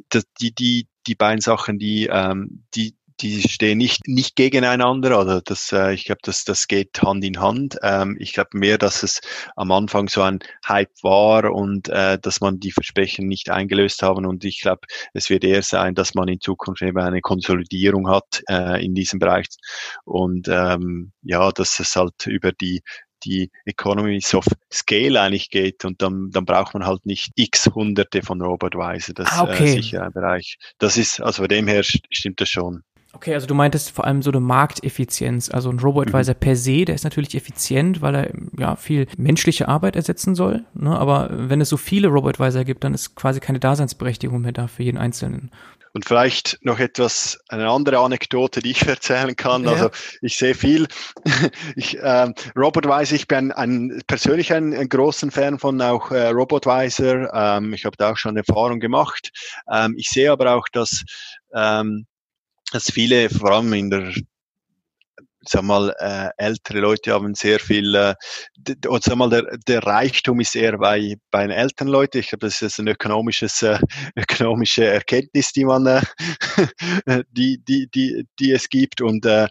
das, die, die, die beiden Sachen, die, ähm, die, die stehen nicht, nicht gegeneinander, oder das, äh, ich glaube, das, das geht Hand in Hand. Ähm, ich glaube mehr, dass es am Anfang so ein Hype war und äh, dass man die Versprechen nicht eingelöst haben. Und ich glaube, es wird eher sein, dass man in Zukunft eben eine Konsolidierung hat äh, in diesem Bereich. Und ähm, ja, dass es halt über die die Economies of Scale eigentlich geht und dann, dann braucht man halt nicht x hunderte von Robotweise. Das ah, okay. äh, sicher ein Bereich. Das ist, also von dem her stimmt das schon. Okay, also du meintest vor allem so eine Markteffizienz. Also ein Robo-Advisor mhm. per se, der ist natürlich effizient, weil er ja viel menschliche Arbeit ersetzen soll. Ne? Aber wenn es so viele Robo-Advisor gibt, dann ist quasi keine Daseinsberechtigung mehr da für jeden Einzelnen. Und vielleicht noch etwas, eine andere Anekdote, die ich erzählen kann. Ja. Also ich sehe viel. Ich, äh, Robert weiß, ich bin ein, persönlich ein, ein großen Fan von auch äh, Robotweiser. Ähm, ich habe da auch schon Erfahrung gemacht. Ähm, ich sehe aber auch, dass ähm, dass viele, vor allem in der sag mal, äh, ältere Leute haben sehr viel, äh, und sag mal, der, der Reichtum ist eher bei, bei den älteren Leuten. Ich glaube, das ist ein ökonomisches, äh, ökonomische Erkenntnis, die man, äh, die, die, die, die es gibt. Und äh,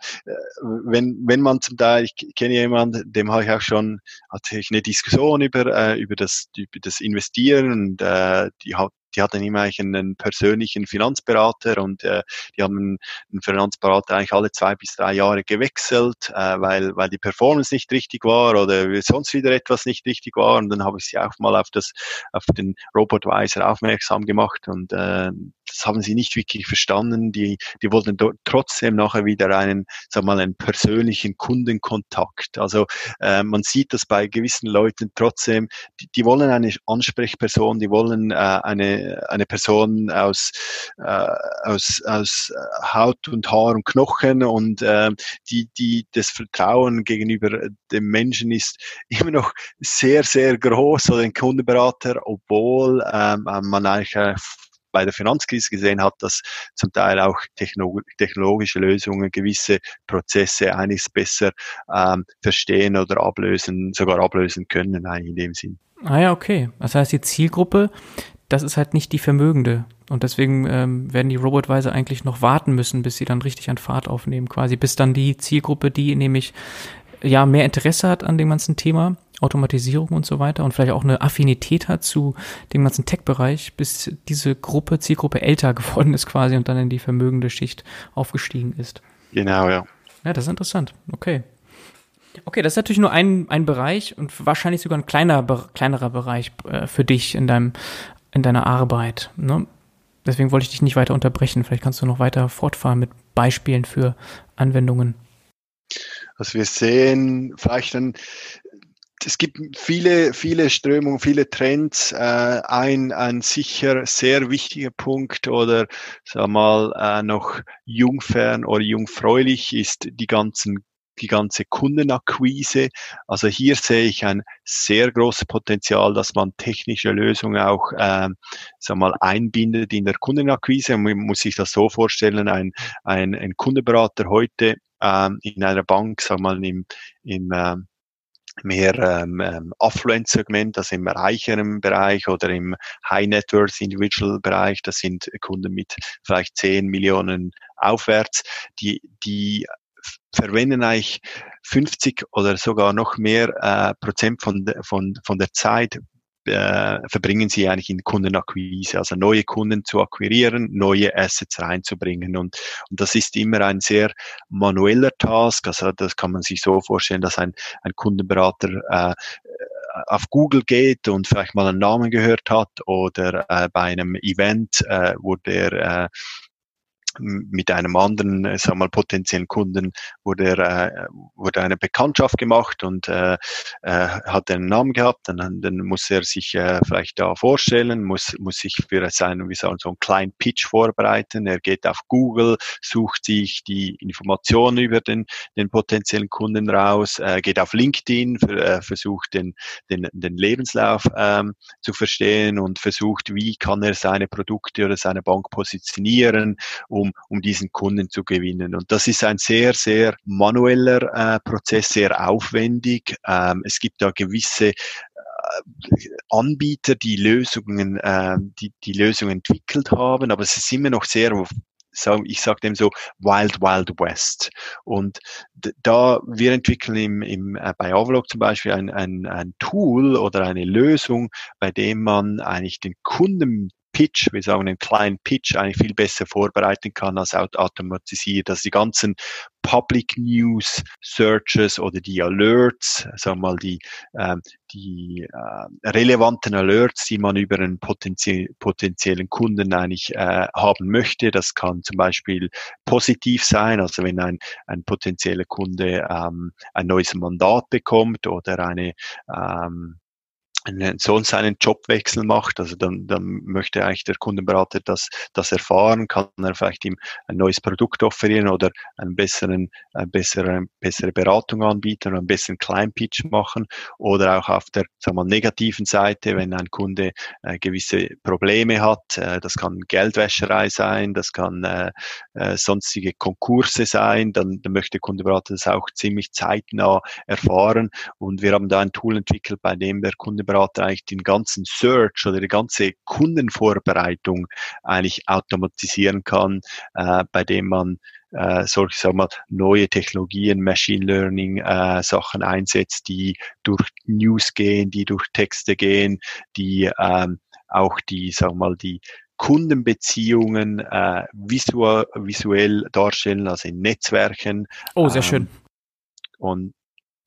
wenn, wenn man zum Teil, ich kenne jemanden, dem habe ich auch schon, hatte ich eine Diskussion über, äh, über das, über das Investieren und äh, die hat die hatten immer eigentlich einen persönlichen Finanzberater und äh, die haben einen Finanzberater eigentlich alle zwei bis drei Jahre gewechselt, äh, weil, weil die Performance nicht richtig war oder sonst wieder etwas nicht richtig war. Und dann habe ich sie auch mal auf das, auf den Robotweiser aufmerksam gemacht und äh, das haben sie nicht wirklich verstanden. Die, die wollten trotzdem nachher wieder einen, sag mal, einen persönlichen Kundenkontakt. Also äh, man sieht das bei gewissen Leuten trotzdem, die, die wollen eine Ansprechperson, die wollen äh, eine, eine Person aus, äh, aus, aus Haut und Haar und Knochen und äh, die, die das Vertrauen gegenüber dem Menschen ist immer noch sehr, sehr groß oder ein Kundenberater, obwohl ähm, man eigentlich äh, bei der Finanzkrise gesehen hat, dass zum Teil auch technologische Lösungen gewisse Prozesse eigentlich besser ähm, verstehen oder ablösen, sogar ablösen können in dem Sinn. Ah ja, okay. Das heißt, die Zielgruppe, das ist halt nicht die Vermögende. Und deswegen ähm, werden die Robotweise eigentlich noch warten müssen, bis sie dann richtig an Fahrt aufnehmen, quasi, bis dann die Zielgruppe, die nämlich ja mehr Interesse hat an dem ganzen Thema, Automatisierung und so weiter und vielleicht auch eine Affinität hat zu dem ganzen Tech-Bereich, bis diese Gruppe, Zielgruppe älter geworden ist quasi und dann in die vermögende Schicht aufgestiegen ist. Genau, ja. Ja, das ist interessant. Okay. Okay, das ist natürlich nur ein, ein Bereich und wahrscheinlich sogar ein kleiner, kleinerer Bereich äh, für dich in deinem, in deiner Arbeit. Ne? Deswegen wollte ich dich nicht weiter unterbrechen. Vielleicht kannst du noch weiter fortfahren mit Beispielen für Anwendungen. Also wir sehen vielleicht ein, es gibt viele, viele Strömungen, viele Trends. Äh, ein, ein sicher sehr wichtiger Punkt oder sag mal äh, noch jungfern oder jungfräulich ist die ganzen die ganze Kundenakquise. Also hier sehe ich ein sehr großes Potenzial, dass man technische Lösungen auch äh, sag mal, einbindet in der Kundenakquise. Man muss sich das so vorstellen, ein, ein, ein Kundenberater heute ähm, in einer Bank, sag mal, im, im äh, mehr ähm, ähm, Affluent-Segment, also im reicheren Bereich oder im High-Net-Worth-Individual-Bereich, das sind Kunden mit vielleicht 10 Millionen aufwärts, die, die verwenden eigentlich 50 oder sogar noch mehr äh, Prozent von, von, von der Zeit äh, verbringen sie eigentlich in Kundenakquise, also neue Kunden zu akquirieren, neue Assets reinzubringen. Und, und das ist immer ein sehr manueller Task. Also das kann man sich so vorstellen, dass ein, ein Kundenberater äh, auf Google geht und vielleicht mal einen Namen gehört hat oder äh, bei einem Event, äh, wo der äh, mit einem anderen, äh, sagen wir mal, potenziellen Kunden wurde, äh, wurde eine Bekanntschaft gemacht und äh, äh, hat einen Namen gehabt, dann, dann muss er sich äh, vielleicht da vorstellen, muss, muss sich für seinen, wie sagen, so einen kleinen Pitch vorbereiten. Er geht auf Google, sucht sich die Informationen über den, den potenziellen Kunden raus, äh, geht auf LinkedIn, für, äh, versucht den, den, den Lebenslauf ähm, zu verstehen und versucht, wie kann er seine Produkte oder seine Bank positionieren, um um, diesen Kunden zu gewinnen. Und das ist ein sehr, sehr manueller äh, Prozess, sehr aufwendig. Ähm, es gibt da gewisse äh, Anbieter, die Lösungen, äh, die, die Lösungen entwickelt haben, aber es ist immer noch sehr ich sage dem so Wild Wild West. Und da wir entwickeln im, im, äh, bei Avlog zum Beispiel ein, ein, ein Tool oder eine Lösung, bei dem man eigentlich den Kunden Pitch, wir sagen einen kleinen Pitch, eigentlich viel besser vorbereiten kann als automatisiert. Also die ganzen Public News Searches oder die Alerts, sagen wir mal die, äh, die äh, relevanten Alerts, die man über einen potenzie potenziellen Kunden eigentlich äh, haben möchte. Das kann zum Beispiel positiv sein, also wenn ein, ein potenzieller Kunde ähm, ein neues Mandat bekommt oder eine ähm, einen Sohn seinen Jobwechsel macht, also dann, dann möchte eigentlich der Kundenberater das, das erfahren, kann er vielleicht ihm ein neues Produkt offerieren oder einen besseren, eine bessere, bessere Beratung anbieten oder einen besseren Kleinpitch machen oder auch auf der sagen wir, negativen Seite, wenn ein Kunde äh, gewisse Probleme hat, äh, das kann Geldwäscherei sein, das kann äh, äh, sonstige Konkurse sein, dann, dann möchte der Kundenberater das auch ziemlich zeitnah erfahren und wir haben da ein Tool entwickelt, bei dem der Kundenberater Berater eigentlich den ganzen Search oder die ganze Kundenvorbereitung eigentlich automatisieren kann, äh, bei dem man äh, solche sagen wir, neue Technologien, Machine Learning äh, Sachen einsetzt, die durch News gehen, die durch Texte gehen, die ähm, auch die, sag mal, die Kundenbeziehungen äh, visual, visuell darstellen, also in Netzwerken. Oh, sehr ähm, schön. Und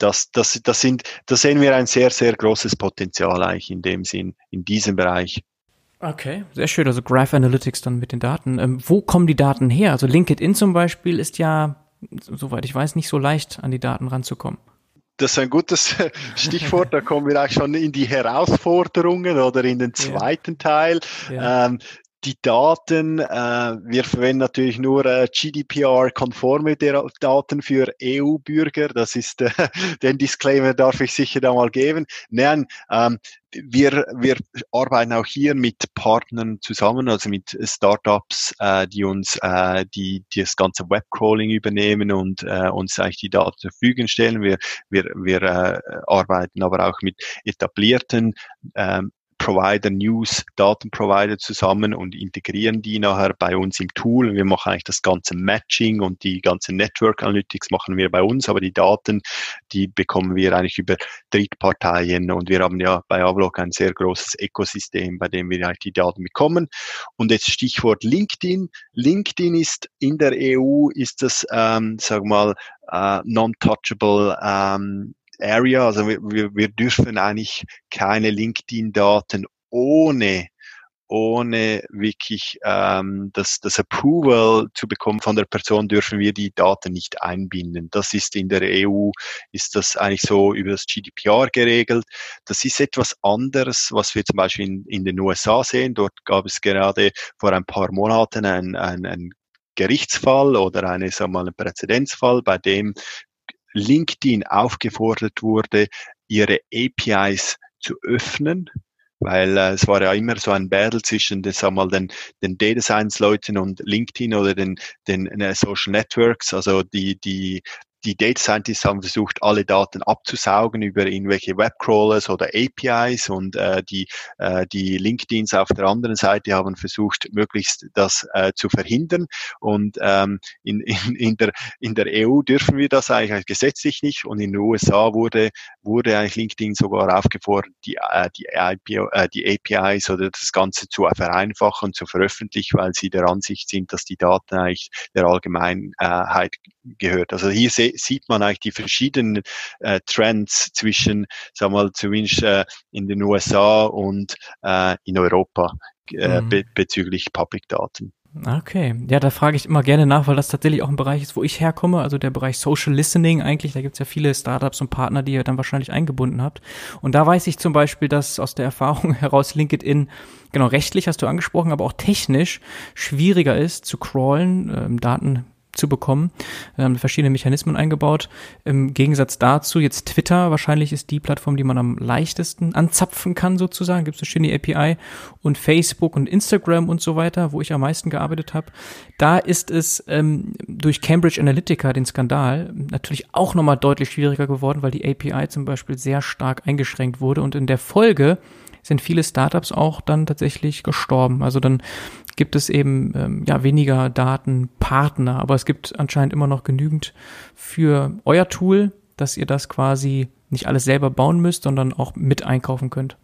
das, das, das sind, da sehen wir ein sehr, sehr großes Potenzial eigentlich in dem Sinn, in diesem Bereich. Okay, sehr schön. Also Graph Analytics dann mit den Daten. Ähm, wo kommen die Daten her? Also LinkedIn zum Beispiel ist ja, soweit ich weiß, nicht so leicht an die Daten ranzukommen. Das ist ein gutes Stichwort. Da kommen wir auch schon in die Herausforderungen oder in den zweiten ja. Teil. Ja. Ähm, die Daten, äh, wir verwenden natürlich nur äh, GDPR-konforme Daten für EU-Bürger. Das ist, äh, den Disclaimer darf ich sicher da mal geben. Nein, ähm, wir, wir arbeiten auch hier mit Partnern zusammen, also mit Startups, äh, die uns äh, die, die das ganze Webcrawling übernehmen und äh, uns eigentlich die Daten zur Verfügung stellen. Wir, wir, wir äh, arbeiten aber auch mit etablierten ähm, Provider, News, Datenprovider zusammen und integrieren die nachher bei uns im Tool. Wir machen eigentlich das ganze Matching und die ganze Network Analytics machen wir bei uns, aber die Daten, die bekommen wir eigentlich über Drittparteien und wir haben ja bei Avlog ein sehr großes Ökosystem, bei dem wir eigentlich die Daten bekommen. Und jetzt Stichwort LinkedIn. LinkedIn ist in der EU, ist das, ähm, sag mal, äh, non-touchable ähm, Area. Also wir, wir, dürfen eigentlich keine LinkedIn-Daten ohne ohne wirklich ähm, das, das Approval zu bekommen von der Person, dürfen wir die Daten nicht einbinden. Das ist in der EU, ist das eigentlich so über das GDPR geregelt. Das ist etwas anderes, was wir zum Beispiel in, in den USA sehen. Dort gab es gerade vor ein paar Monaten ein, ein, ein Gerichtsfall oder eine, sagen wir mal, einen Präzedenzfall, bei dem LinkedIn aufgefordert wurde, ihre APIs zu öffnen, weil äh, es war ja immer so ein Battle zwischen den, sag mal, den, den Data Science Leuten und LinkedIn oder den, den äh, Social Networks, also die, die die Data Scientists haben versucht, alle Daten abzusaugen über irgendwelche Webcrawlers oder APIs und äh, die, äh, die LinkedIns auf der anderen Seite haben versucht, möglichst das äh, zu verhindern. Und ähm, in, in, in, der, in der EU dürfen wir das eigentlich gesetzlich nicht und in den USA wurde, wurde eigentlich LinkedIn sogar aufgefordert, die, äh, die, IPO, äh, die APIs oder das Ganze zu vereinfachen zu veröffentlichen, weil sie der Ansicht sind, dass die Daten eigentlich der Allgemeinheit gehört. Also hier se sieht man eigentlich die verschiedenen äh, Trends zwischen, sagen wir mal, zumindest äh, in den USA und äh, in Europa äh, mhm. be bezüglich Public Daten. Okay, ja, da frage ich immer gerne nach, weil das tatsächlich auch ein Bereich ist, wo ich herkomme, also der Bereich Social Listening eigentlich. Da gibt es ja viele Startups und Partner, die ihr dann wahrscheinlich eingebunden habt. Und da weiß ich zum Beispiel, dass aus der Erfahrung heraus LinkedIn, genau rechtlich hast du angesprochen, aber auch technisch schwieriger ist zu crawlen, ähm, Daten zu bekommen. Wir haben verschiedene Mechanismen eingebaut. Im Gegensatz dazu jetzt Twitter wahrscheinlich ist die Plattform, die man am leichtesten anzapfen kann sozusagen. Gibt es eine schöne API und Facebook und Instagram und so weiter, wo ich am meisten gearbeitet habe. Da ist es ähm, durch Cambridge Analytica, den Skandal, natürlich auch nochmal deutlich schwieriger geworden, weil die API zum Beispiel sehr stark eingeschränkt wurde und in der Folge sind viele Startups auch dann tatsächlich gestorben. Also dann gibt es eben ähm, ja weniger Datenpartner, aber es gibt anscheinend immer noch genügend für euer Tool, dass ihr das quasi nicht alles selber bauen müsst, sondern auch mit einkaufen könnt.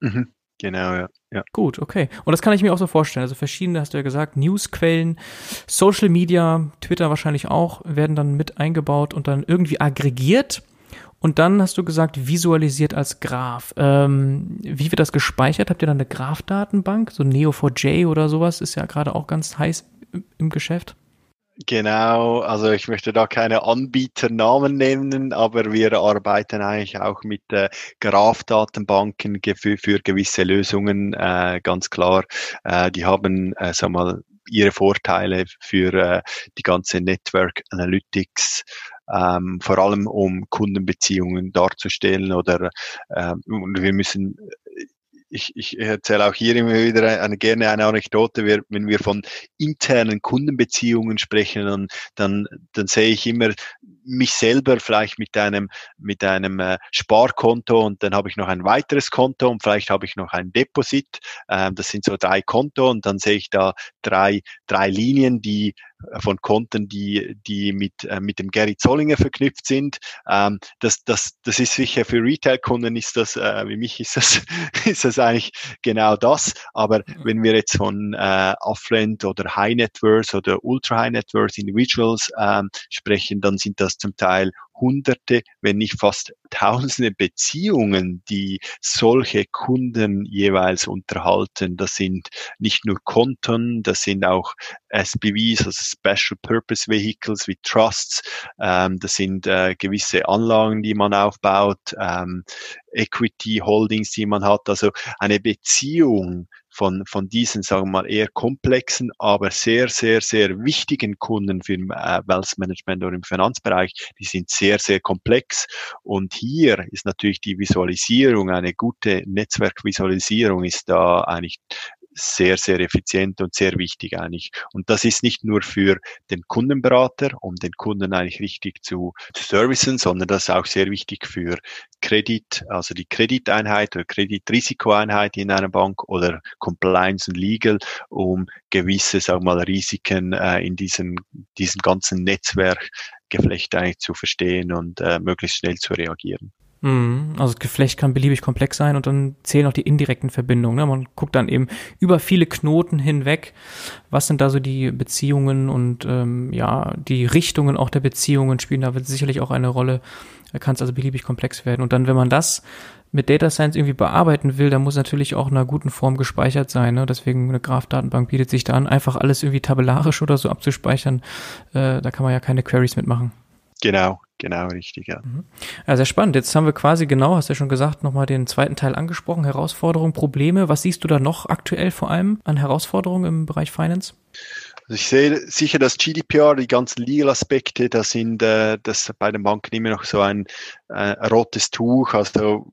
Mhm. Genau, ja. ja. Gut, okay. Und das kann ich mir auch so vorstellen. Also verschiedene, hast du ja gesagt, Newsquellen, Social Media, Twitter wahrscheinlich auch, werden dann mit eingebaut und dann irgendwie aggregiert und dann hast du gesagt, visualisiert als Graph. Ähm, wie wird das gespeichert? Habt ihr dann eine Graph-Datenbank? So Neo4j oder sowas ist ja gerade auch ganz heiß im Geschäft. Genau, also ich möchte da keine Anbieternamen nennen, aber wir arbeiten eigentlich auch mit äh, Graph-Datenbanken für, für, gewisse Lösungen, äh, ganz klar. Äh, die haben, äh, sag mal, ihre Vorteile für äh, die ganze Network Analytics ähm, vor allem um Kundenbeziehungen darzustellen oder ähm, wir müssen ich, ich erzähle auch hier immer wieder eine, gerne eine Anekdote. Wir, wenn wir von internen Kundenbeziehungen sprechen, dann, dann, dann sehe ich immer mich selber vielleicht mit einem, mit einem äh, Sparkonto und dann habe ich noch ein weiteres Konto und vielleicht habe ich noch ein Deposit. Ähm, das sind so drei Konto und dann sehe ich da drei, drei Linien, die von Konten, die, die mit, äh, mit dem Gary Zollinger verknüpft sind. Ähm, das, das, das ist sicher für Retail-Kunden ist das, äh, wie mich ist das, ist das eigentlich genau das. Aber wenn wir jetzt von äh, Affluent oder High Net Worth oder Ultra High Net Worth Individuals ähm, sprechen, dann sind das zum Teil Hunderte, wenn nicht fast Tausende Beziehungen, die solche Kunden jeweils unterhalten. Das sind nicht nur Konten, das sind auch SPVs, also Special Purpose Vehicles wie Trusts, ähm, das sind äh, gewisse Anlagen, die man aufbaut, ähm, Equity Holdings, die man hat. Also eine Beziehung von, von diesen, sagen wir mal, eher komplexen, aber sehr, sehr, sehr wichtigen Kunden für äh, Wealth Management oder im Finanzbereich, die sind sehr, sehr komplex. Und hier ist natürlich die Visualisierung, eine gute Netzwerkvisualisierung ist da eigentlich sehr, sehr effizient und sehr wichtig eigentlich. Und das ist nicht nur für den Kundenberater, um den Kunden eigentlich richtig zu, zu servicen, sondern das ist auch sehr wichtig für Kredit, also die Krediteinheit oder Kreditrisikoeinheit in einer Bank oder Compliance und Legal, um gewisse, sagen wir mal, Risiken äh, in diesem, diesem ganzen Netzwerkgeflecht eigentlich zu verstehen und äh, möglichst schnell zu reagieren. Mhm. Also das Geflecht kann beliebig komplex sein und dann zählen auch die indirekten Verbindungen. Ne? Man guckt dann eben über viele Knoten hinweg, was sind da so die Beziehungen und ähm, ja, die Richtungen auch der Beziehungen spielen da wird sicherlich auch eine Rolle. Da kann es also beliebig komplex werden. Und dann, wenn man das mit Data Science irgendwie bearbeiten will, dann muss natürlich auch in einer guten Form gespeichert sein. Ne? Deswegen eine Graph-Datenbank bietet sich da an, einfach alles irgendwie tabellarisch oder so abzuspeichern. Äh, da kann man ja keine Queries mitmachen. Genau, genau, richtig, ja. Mhm. Ja, sehr spannend. Jetzt haben wir quasi genau, hast du ja schon gesagt, nochmal den zweiten Teil angesprochen, Herausforderungen, Probleme. Was siehst du da noch aktuell vor allem an Herausforderungen im Bereich Finance? Also ich sehe sicher das GDPR, die ganzen Legal-Aspekte, da sind äh, das bei den Banken immer noch so ein äh, rotes Tuch. Also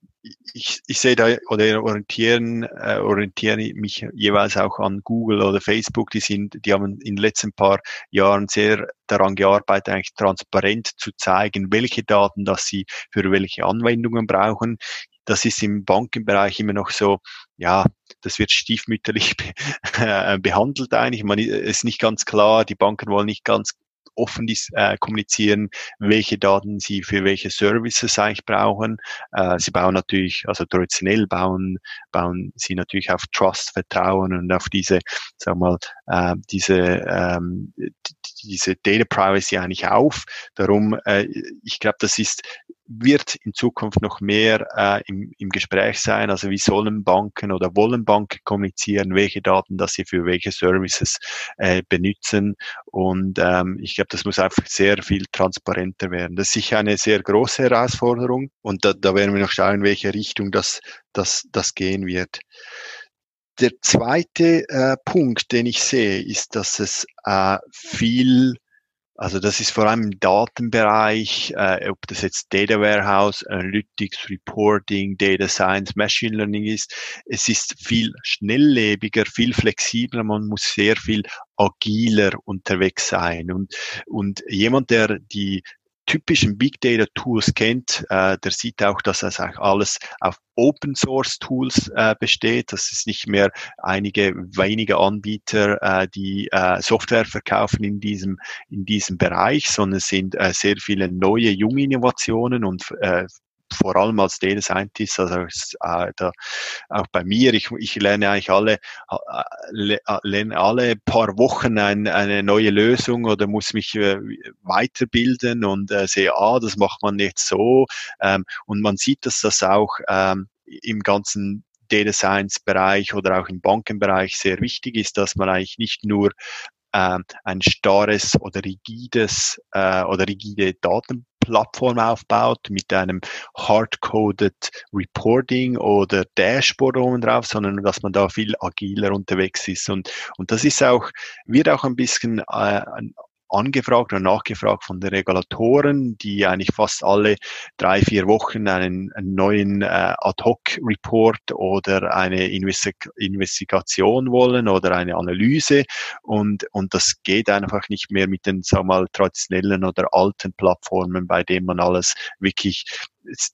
ich, ich sehe da oder orientieren, äh, orientiere mich jeweils auch an Google oder Facebook. Die sind, die haben in den letzten paar Jahren sehr daran gearbeitet, eigentlich transparent zu zeigen, welche Daten, dass sie für welche Anwendungen brauchen. Das ist im Bankenbereich immer noch so, ja, das wird stiefmütterlich be behandelt eigentlich. Man ist nicht ganz klar, die Banken wollen nicht ganz offen äh, kommunizieren, welche Daten sie für welche Services eigentlich brauchen. Äh, sie bauen natürlich, also traditionell bauen, bauen sie natürlich auf Trust, Vertrauen und auf diese, sag mal, äh, diese, ähm, diese Data Privacy eigentlich auf. Darum, äh, ich glaube, das ist wird in Zukunft noch mehr äh, im, im Gespräch sein. Also wie sollen Banken oder wollen Banken kommunizieren, welche Daten, dass sie für welche Services äh, benutzen. Und ähm, ich glaube, das muss einfach sehr viel transparenter werden. Das ist sicher eine sehr große Herausforderung und da, da werden wir noch schauen, in welche Richtung das, das, das gehen wird. Der zweite äh, Punkt, den ich sehe, ist, dass es äh, viel also das ist vor allem im Datenbereich, äh, ob das jetzt Data Warehouse, Analytics, Reporting, Data Science, Machine Learning ist. Es ist viel schnelllebiger, viel flexibler, man muss sehr viel agiler unterwegs sein. Und, und jemand, der die typischen Big Data Tools kennt, äh, der sieht auch, dass das auch alles auf Open Source Tools äh, besteht. Das ist nicht mehr einige wenige Anbieter, äh, die äh, Software verkaufen in diesem in diesem Bereich, sondern es sind äh, sehr viele neue junge Innovationen und äh, vor allem als Data Scientist, also äh, da, auch bei mir, ich, ich lerne eigentlich alle, äh, äh, lerne alle paar Wochen ein, eine neue Lösung oder muss mich äh, weiterbilden und äh, sehe, ah, das macht man jetzt so. Ähm, und man sieht, dass das auch ähm, im ganzen Data Science Bereich oder auch im Bankenbereich sehr wichtig ist, dass man eigentlich nicht nur äh, ein starres oder rigides äh, oder rigide Datenplattform aufbaut mit einem hardcoded Reporting oder Dashboard oben drauf, sondern dass man da viel agiler unterwegs ist. Und, und das ist auch, wird auch ein bisschen äh, angefragt und nachgefragt von den Regulatoren, die eigentlich fast alle drei, vier Wochen einen, einen neuen äh, Ad-Hoc-Report oder eine Investi Investigation wollen oder eine Analyse. Und, und das geht einfach nicht mehr mit den, sagen wir mal, traditionellen oder alten Plattformen, bei denen man alles wirklich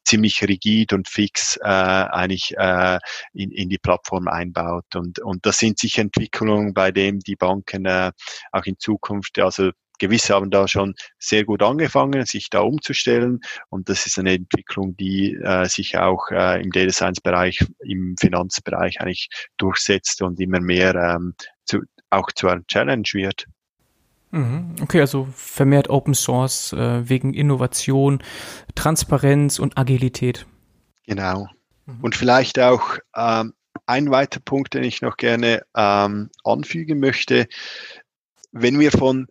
ziemlich rigid und fix äh, eigentlich äh, in, in die Plattform einbaut. Und, und das sind sicher Entwicklungen, bei denen die Banken äh, auch in Zukunft, also gewisse haben da schon sehr gut angefangen, sich da umzustellen. Und das ist eine Entwicklung, die äh, sich auch äh, im Data Science Bereich, im Finanzbereich eigentlich durchsetzt und immer mehr ähm, zu, auch zu einer Challenge wird. Mhm. Okay, also vermehrt Open Source äh, wegen Innovation, Transparenz und Agilität. Genau. Mhm. Und vielleicht auch ähm, ein weiterer Punkt, den ich noch gerne ähm, anfügen möchte. Wenn wir von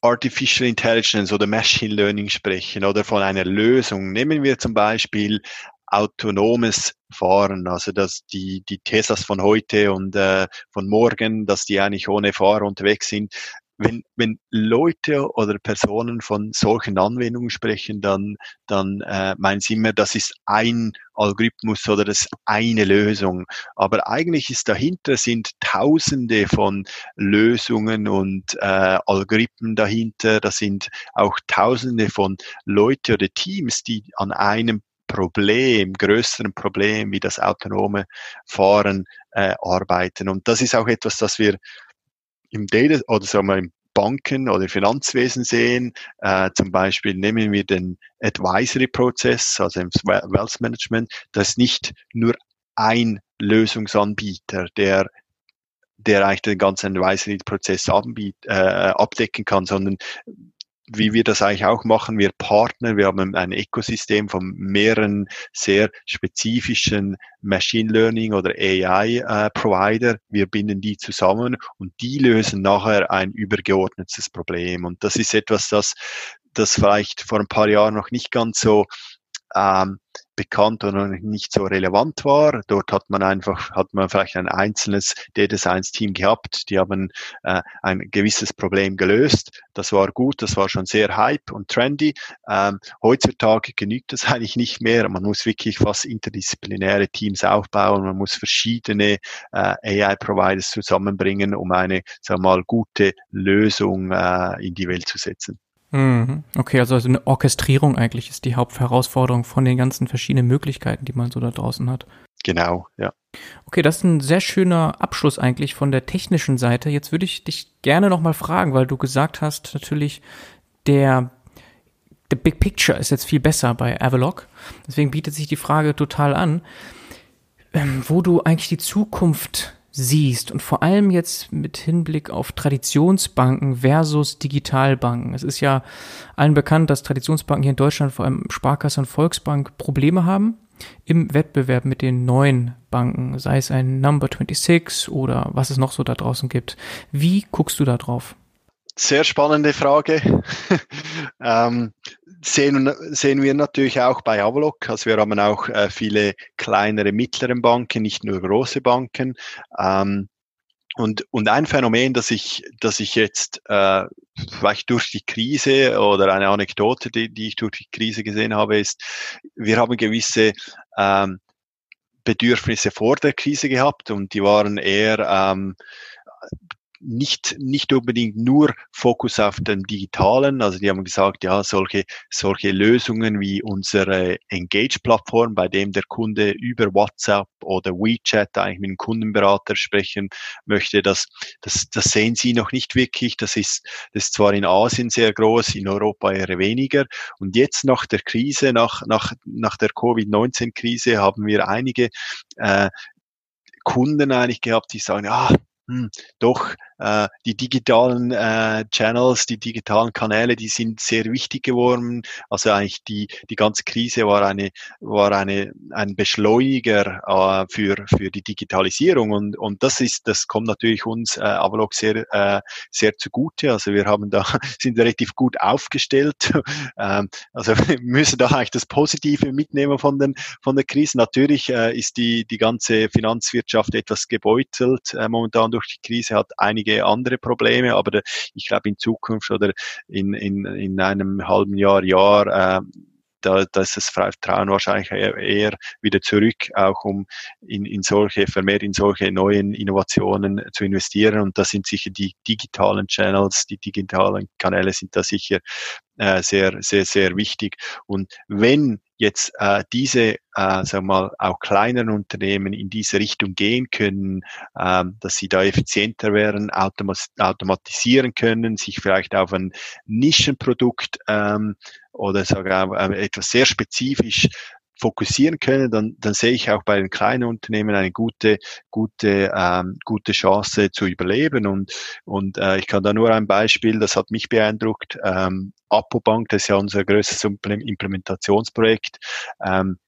Artificial Intelligence oder Machine Learning sprechen oder von einer Lösung, nehmen wir zum Beispiel autonomes Fahren, also dass die, die Teslas von heute und äh, von morgen, dass die eigentlich ohne Fahrer unterwegs sind, wenn, wenn Leute oder Personen von solchen Anwendungen sprechen, dann, dann äh, meinen sie immer, das ist ein Algorithmus oder das ist eine Lösung. Aber eigentlich ist dahinter sind Tausende von Lösungen und äh, Algorithmen dahinter. Das sind auch Tausende von Leute oder Teams, die an einem Problem, größeren Problem wie das autonome Fahren äh, arbeiten. Und das ist auch etwas, das wir im Data oder sagen wir im Banken oder Finanzwesen sehen. Äh, zum Beispiel nehmen wir den Advisory-Prozess, also im Wealth Management. Das ist nicht nur ein Lösungsanbieter, der der eigentlich den ganzen Advisory-Prozess äh, abdecken kann, sondern wie wir das eigentlich auch machen, wir Partner, wir haben ein Ökosystem von mehreren sehr spezifischen Machine Learning oder AI äh, Provider. Wir binden die zusammen und die lösen nachher ein übergeordnetes Problem. Und das ist etwas, das, das vielleicht vor ein paar Jahren noch nicht ganz so ähm, bekannt oder nicht so relevant war. Dort hat man einfach, hat man vielleicht ein einzelnes Data Science Team gehabt, die haben äh, ein gewisses Problem gelöst. Das war gut, das war schon sehr hype und trendy. Ähm, heutzutage genügt das eigentlich nicht mehr. Man muss wirklich fast interdisziplinäre Teams aufbauen, man muss verschiedene äh, AI-Providers zusammenbringen, um eine, sagen wir mal, gute Lösung äh, in die Welt zu setzen. Mhm. Okay, also eine Orchestrierung eigentlich ist die Hauptherausforderung von den ganzen verschiedenen Möglichkeiten, die man so da draußen hat. Genau, ja. Okay, das ist ein sehr schöner Abschluss eigentlich von der technischen Seite. Jetzt würde ich dich gerne nochmal fragen, weil du gesagt hast, natürlich, der, der Big Picture ist jetzt viel besser bei Avalok. Deswegen bietet sich die Frage total an, ähm, wo du eigentlich die Zukunft siehst und vor allem jetzt mit Hinblick auf Traditionsbanken versus Digitalbanken. Es ist ja allen bekannt, dass Traditionsbanken hier in Deutschland, vor allem Sparkasse und Volksbank, Probleme haben im Wettbewerb mit den neuen Banken, sei es ein Number 26 oder was es noch so da draußen gibt. Wie guckst du da drauf? Sehr spannende Frage. ähm, sehen, sehen wir natürlich auch bei Avaloc. Also wir haben auch äh, viele kleinere, mittlere Banken, nicht nur große Banken. Ähm, und, und ein Phänomen, das ich, das ich jetzt äh, vielleicht durch die Krise oder eine Anekdote, die, die ich durch die Krise gesehen habe, ist, wir haben gewisse ähm, Bedürfnisse vor der Krise gehabt und die waren eher ähm, nicht, nicht unbedingt nur Fokus auf den digitalen. Also die haben gesagt, ja, solche, solche Lösungen wie unsere Engage-Plattform, bei dem der Kunde über WhatsApp oder WeChat eigentlich mit dem Kundenberater sprechen möchte, das, das, das sehen sie noch nicht wirklich. Das ist, das ist zwar in Asien sehr groß, in Europa eher weniger. Und jetzt nach der Krise, nach, nach, nach der Covid-19-Krise haben wir einige äh, Kunden eigentlich gehabt, die sagen, ah, hm, doch äh, die digitalen äh, Channels, die digitalen Kanäle, die sind sehr wichtig geworden. Also eigentlich die, die ganze Krise war eine, war eine, ein Beschleuniger äh, für, für die Digitalisierung und, und das ist, das kommt natürlich uns äh, Avalok sehr, äh, sehr zugute. Also wir haben da, sind relativ gut aufgestellt. ähm, also wir müssen da eigentlich das Positive mitnehmen von den, von der Krise. Natürlich äh, ist die, die ganze Finanzwirtschaft etwas gebeutelt äh, momentan durch die Krise, hat einige einige andere Probleme, aber ich glaube in Zukunft oder in, in, in einem halben Jahr, Jahr, äh, da, da ist das Vertrauen wahrscheinlich eher wieder zurück, auch um in, in solche, vermehrt in solche neuen Innovationen zu investieren. Und da sind sicher die digitalen Channels, die digitalen Kanäle sind da sicher äh, sehr, sehr, sehr wichtig. Und wenn jetzt äh, diese, äh, sagen mal, auch kleineren Unternehmen in diese Richtung gehen können, äh, dass sie da effizienter werden, automatisieren können, sich vielleicht auf ein Nischenprodukt ähm, oder sogar äh, etwas sehr spezifisch fokussieren können, dann, dann sehe ich auch bei den kleinen Unternehmen eine gute, gute, ähm, gute Chance zu überleben. Und, und äh, ich kann da nur ein Beispiel, das hat mich beeindruckt. Ähm, Apobank, das ist ja unser größtes Implementationsprojekt. Ähm,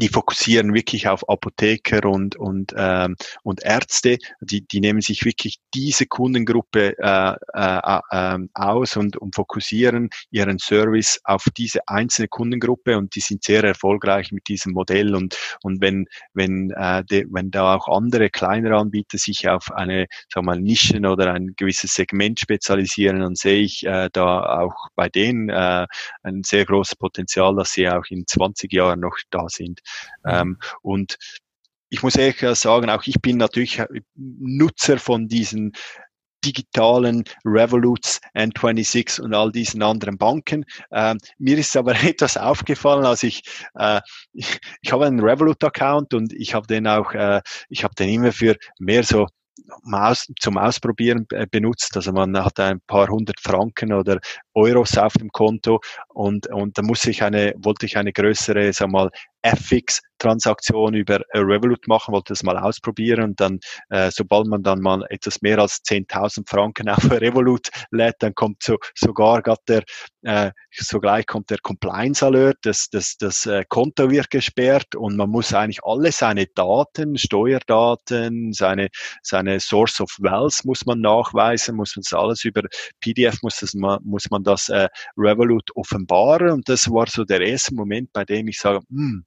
die fokussieren wirklich auf Apotheker und, und, ähm, und Ärzte. Die, die nehmen sich wirklich diese Kundengruppe äh, äh, äh, aus und, und fokussieren ihren Service auf diese einzelne Kundengruppe und die sind sehr erfolgreich mit diesem Modell. Und, und wenn, wenn, äh, de, wenn da auch andere kleinere Anbieter sich auf eine sagen wir mal, Nischen oder ein gewisses Segment spezialisieren, dann sehe ich äh, da auch bei denen äh, ein sehr großes Potenzial, dass sie auch in 20 Jahren noch da sind. Mhm. Ähm, und ich muss ehrlich sagen, auch ich bin natürlich Nutzer von diesen digitalen Revoluts, N26 und all diesen anderen Banken. Ähm, mir ist aber etwas aufgefallen, als ich, äh, ich, ich habe einen Revolut-Account und ich habe den auch, äh, ich habe den immer für mehr so zum Ausprobieren benutzt. Also man hat ein paar hundert Franken oder Euros auf dem Konto und, und da muss ich eine, wollte ich eine größere, sag mal, FX-Transaktion über Revolut machen, wollte das mal ausprobieren und dann, äh, sobald man dann mal etwas mehr als 10.000 Franken auf Revolut lädt, dann kommt so, sogar der, äh, sogleich kommt der Compliance Alert, das, das, das äh, Konto wird gesperrt und man muss eigentlich alle seine Daten, Steuerdaten, seine, seine Source of Wealth muss man nachweisen, muss man das alles über PDF, muss, das, muss man das äh, Revolut offenbaren und das war so der erste Moment, bei dem ich sage, hm,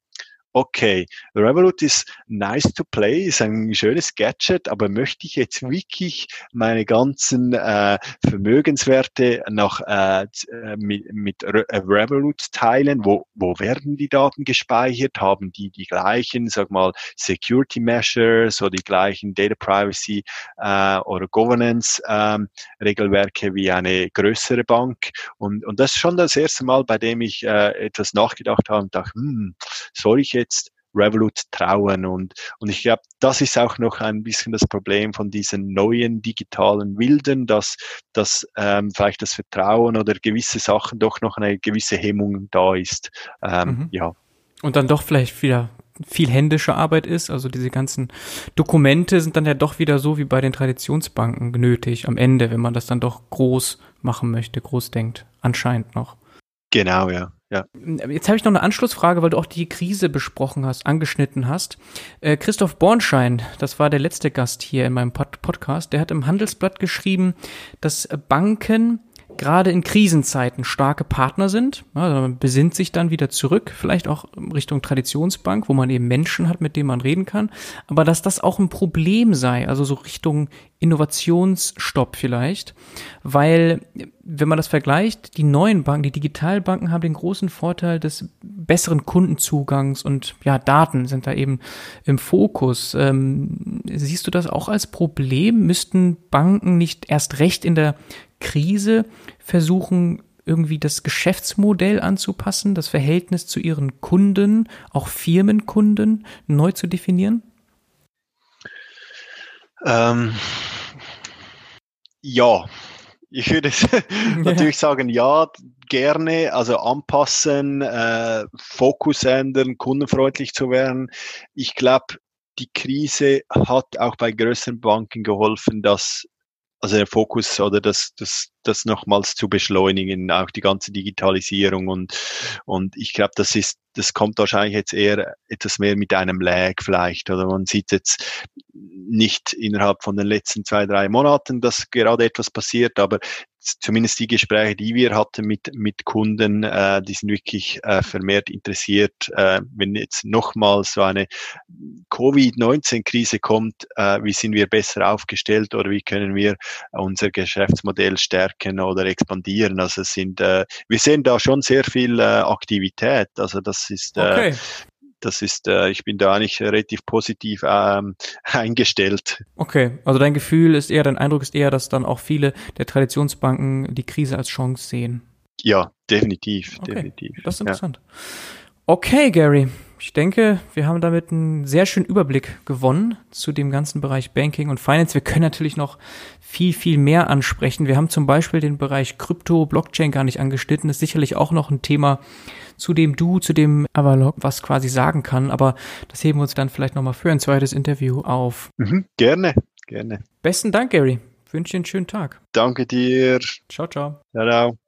okay, Revolut ist nice to play, ist ein schönes Gadget, aber möchte ich jetzt wirklich meine ganzen äh, Vermögenswerte noch äh, äh mit, mit äh, Revolut teilen? Wo, wo werden die Daten gespeichert? Haben die die gleichen, sag mal, Security Measures oder die gleichen Data Privacy äh, oder Governance ähm, Regelwerke wie eine größere Bank? Und, und das ist schon das erste Mal, bei dem ich äh, etwas nachgedacht habe und dachte, hm, soll ich jetzt Revolut trauen. Und, und ich glaube, das ist auch noch ein bisschen das Problem von diesen neuen digitalen Wilden, dass, dass ähm, vielleicht das Vertrauen oder gewisse Sachen doch noch eine gewisse Hemmung da ist. Ähm, mhm. Ja. Und dann doch vielleicht wieder viel händische Arbeit ist. Also diese ganzen Dokumente sind dann ja doch wieder so wie bei den Traditionsbanken nötig am Ende, wenn man das dann doch groß machen möchte, groß denkt. Anscheinend noch. Genau, ja. Ja. Jetzt habe ich noch eine Anschlussfrage, weil du auch die Krise besprochen hast, angeschnitten hast. Äh, Christoph Bornschein, das war der letzte Gast hier in meinem Pod Podcast, der hat im Handelsblatt geschrieben, dass Banken gerade in Krisenzeiten starke Partner sind. Also man besinnt sich dann wieder zurück, vielleicht auch Richtung Traditionsbank, wo man eben Menschen hat, mit denen man reden kann. Aber dass das auch ein Problem sei, also so Richtung Innovationsstopp vielleicht, weil wenn man das vergleicht, die neuen Banken, die Digitalbanken haben den großen Vorteil des besseren Kundenzugangs und ja, Daten sind da eben im Fokus. Ähm, siehst du das auch als Problem? Müssten Banken nicht erst recht in der Krise versuchen, irgendwie das Geschäftsmodell anzupassen, das Verhältnis zu ihren Kunden, auch Firmenkunden neu zu definieren? Ähm, ja, ich würde natürlich sagen, ja, gerne, also anpassen, äh, Fokus ändern, kundenfreundlich zu werden. Ich glaube, die Krise hat auch bei größeren Banken geholfen, dass also der Fokus oder das, das, das nochmals zu beschleunigen, auch die ganze Digitalisierung und, und ich glaube, das ist, das kommt wahrscheinlich jetzt eher etwas mehr mit einem Lag vielleicht oder? Man sieht jetzt nicht innerhalb von den letzten zwei, drei Monaten, dass gerade etwas passiert, aber zumindest die Gespräche, die wir hatten mit, mit Kunden, äh, die sind wirklich äh, vermehrt interessiert, äh, wenn jetzt nochmal so eine Covid-19-Krise kommt, äh, wie sind wir besser aufgestellt oder wie können wir unser Geschäftsmodell stärken oder expandieren. Also es sind, äh, wir sehen da schon sehr viel äh, Aktivität. Also das ist, äh, okay das ist, äh, ich bin da eigentlich relativ positiv ähm, eingestellt. Okay, also dein Gefühl ist eher, dein Eindruck ist eher, dass dann auch viele der Traditionsbanken die Krise als Chance sehen. Ja, definitiv, Okay, definitiv. Das ist ja. interessant. Okay, Gary. Ich denke, wir haben damit einen sehr schönen Überblick gewonnen zu dem ganzen Bereich Banking und Finance. Wir können natürlich noch viel, viel mehr ansprechen. Wir haben zum Beispiel den Bereich Krypto, Blockchain gar nicht angeschnitten. Das ist sicherlich auch noch ein Thema, zu dem du, zu dem Avalok was quasi sagen kann. Aber das heben wir uns dann vielleicht nochmal für ein zweites Interview auf. Mhm, gerne, gerne. Besten Dank, Gary. Ich wünsche dir einen schönen Tag. Danke dir. Ciao, ciao. Ciao. ciao.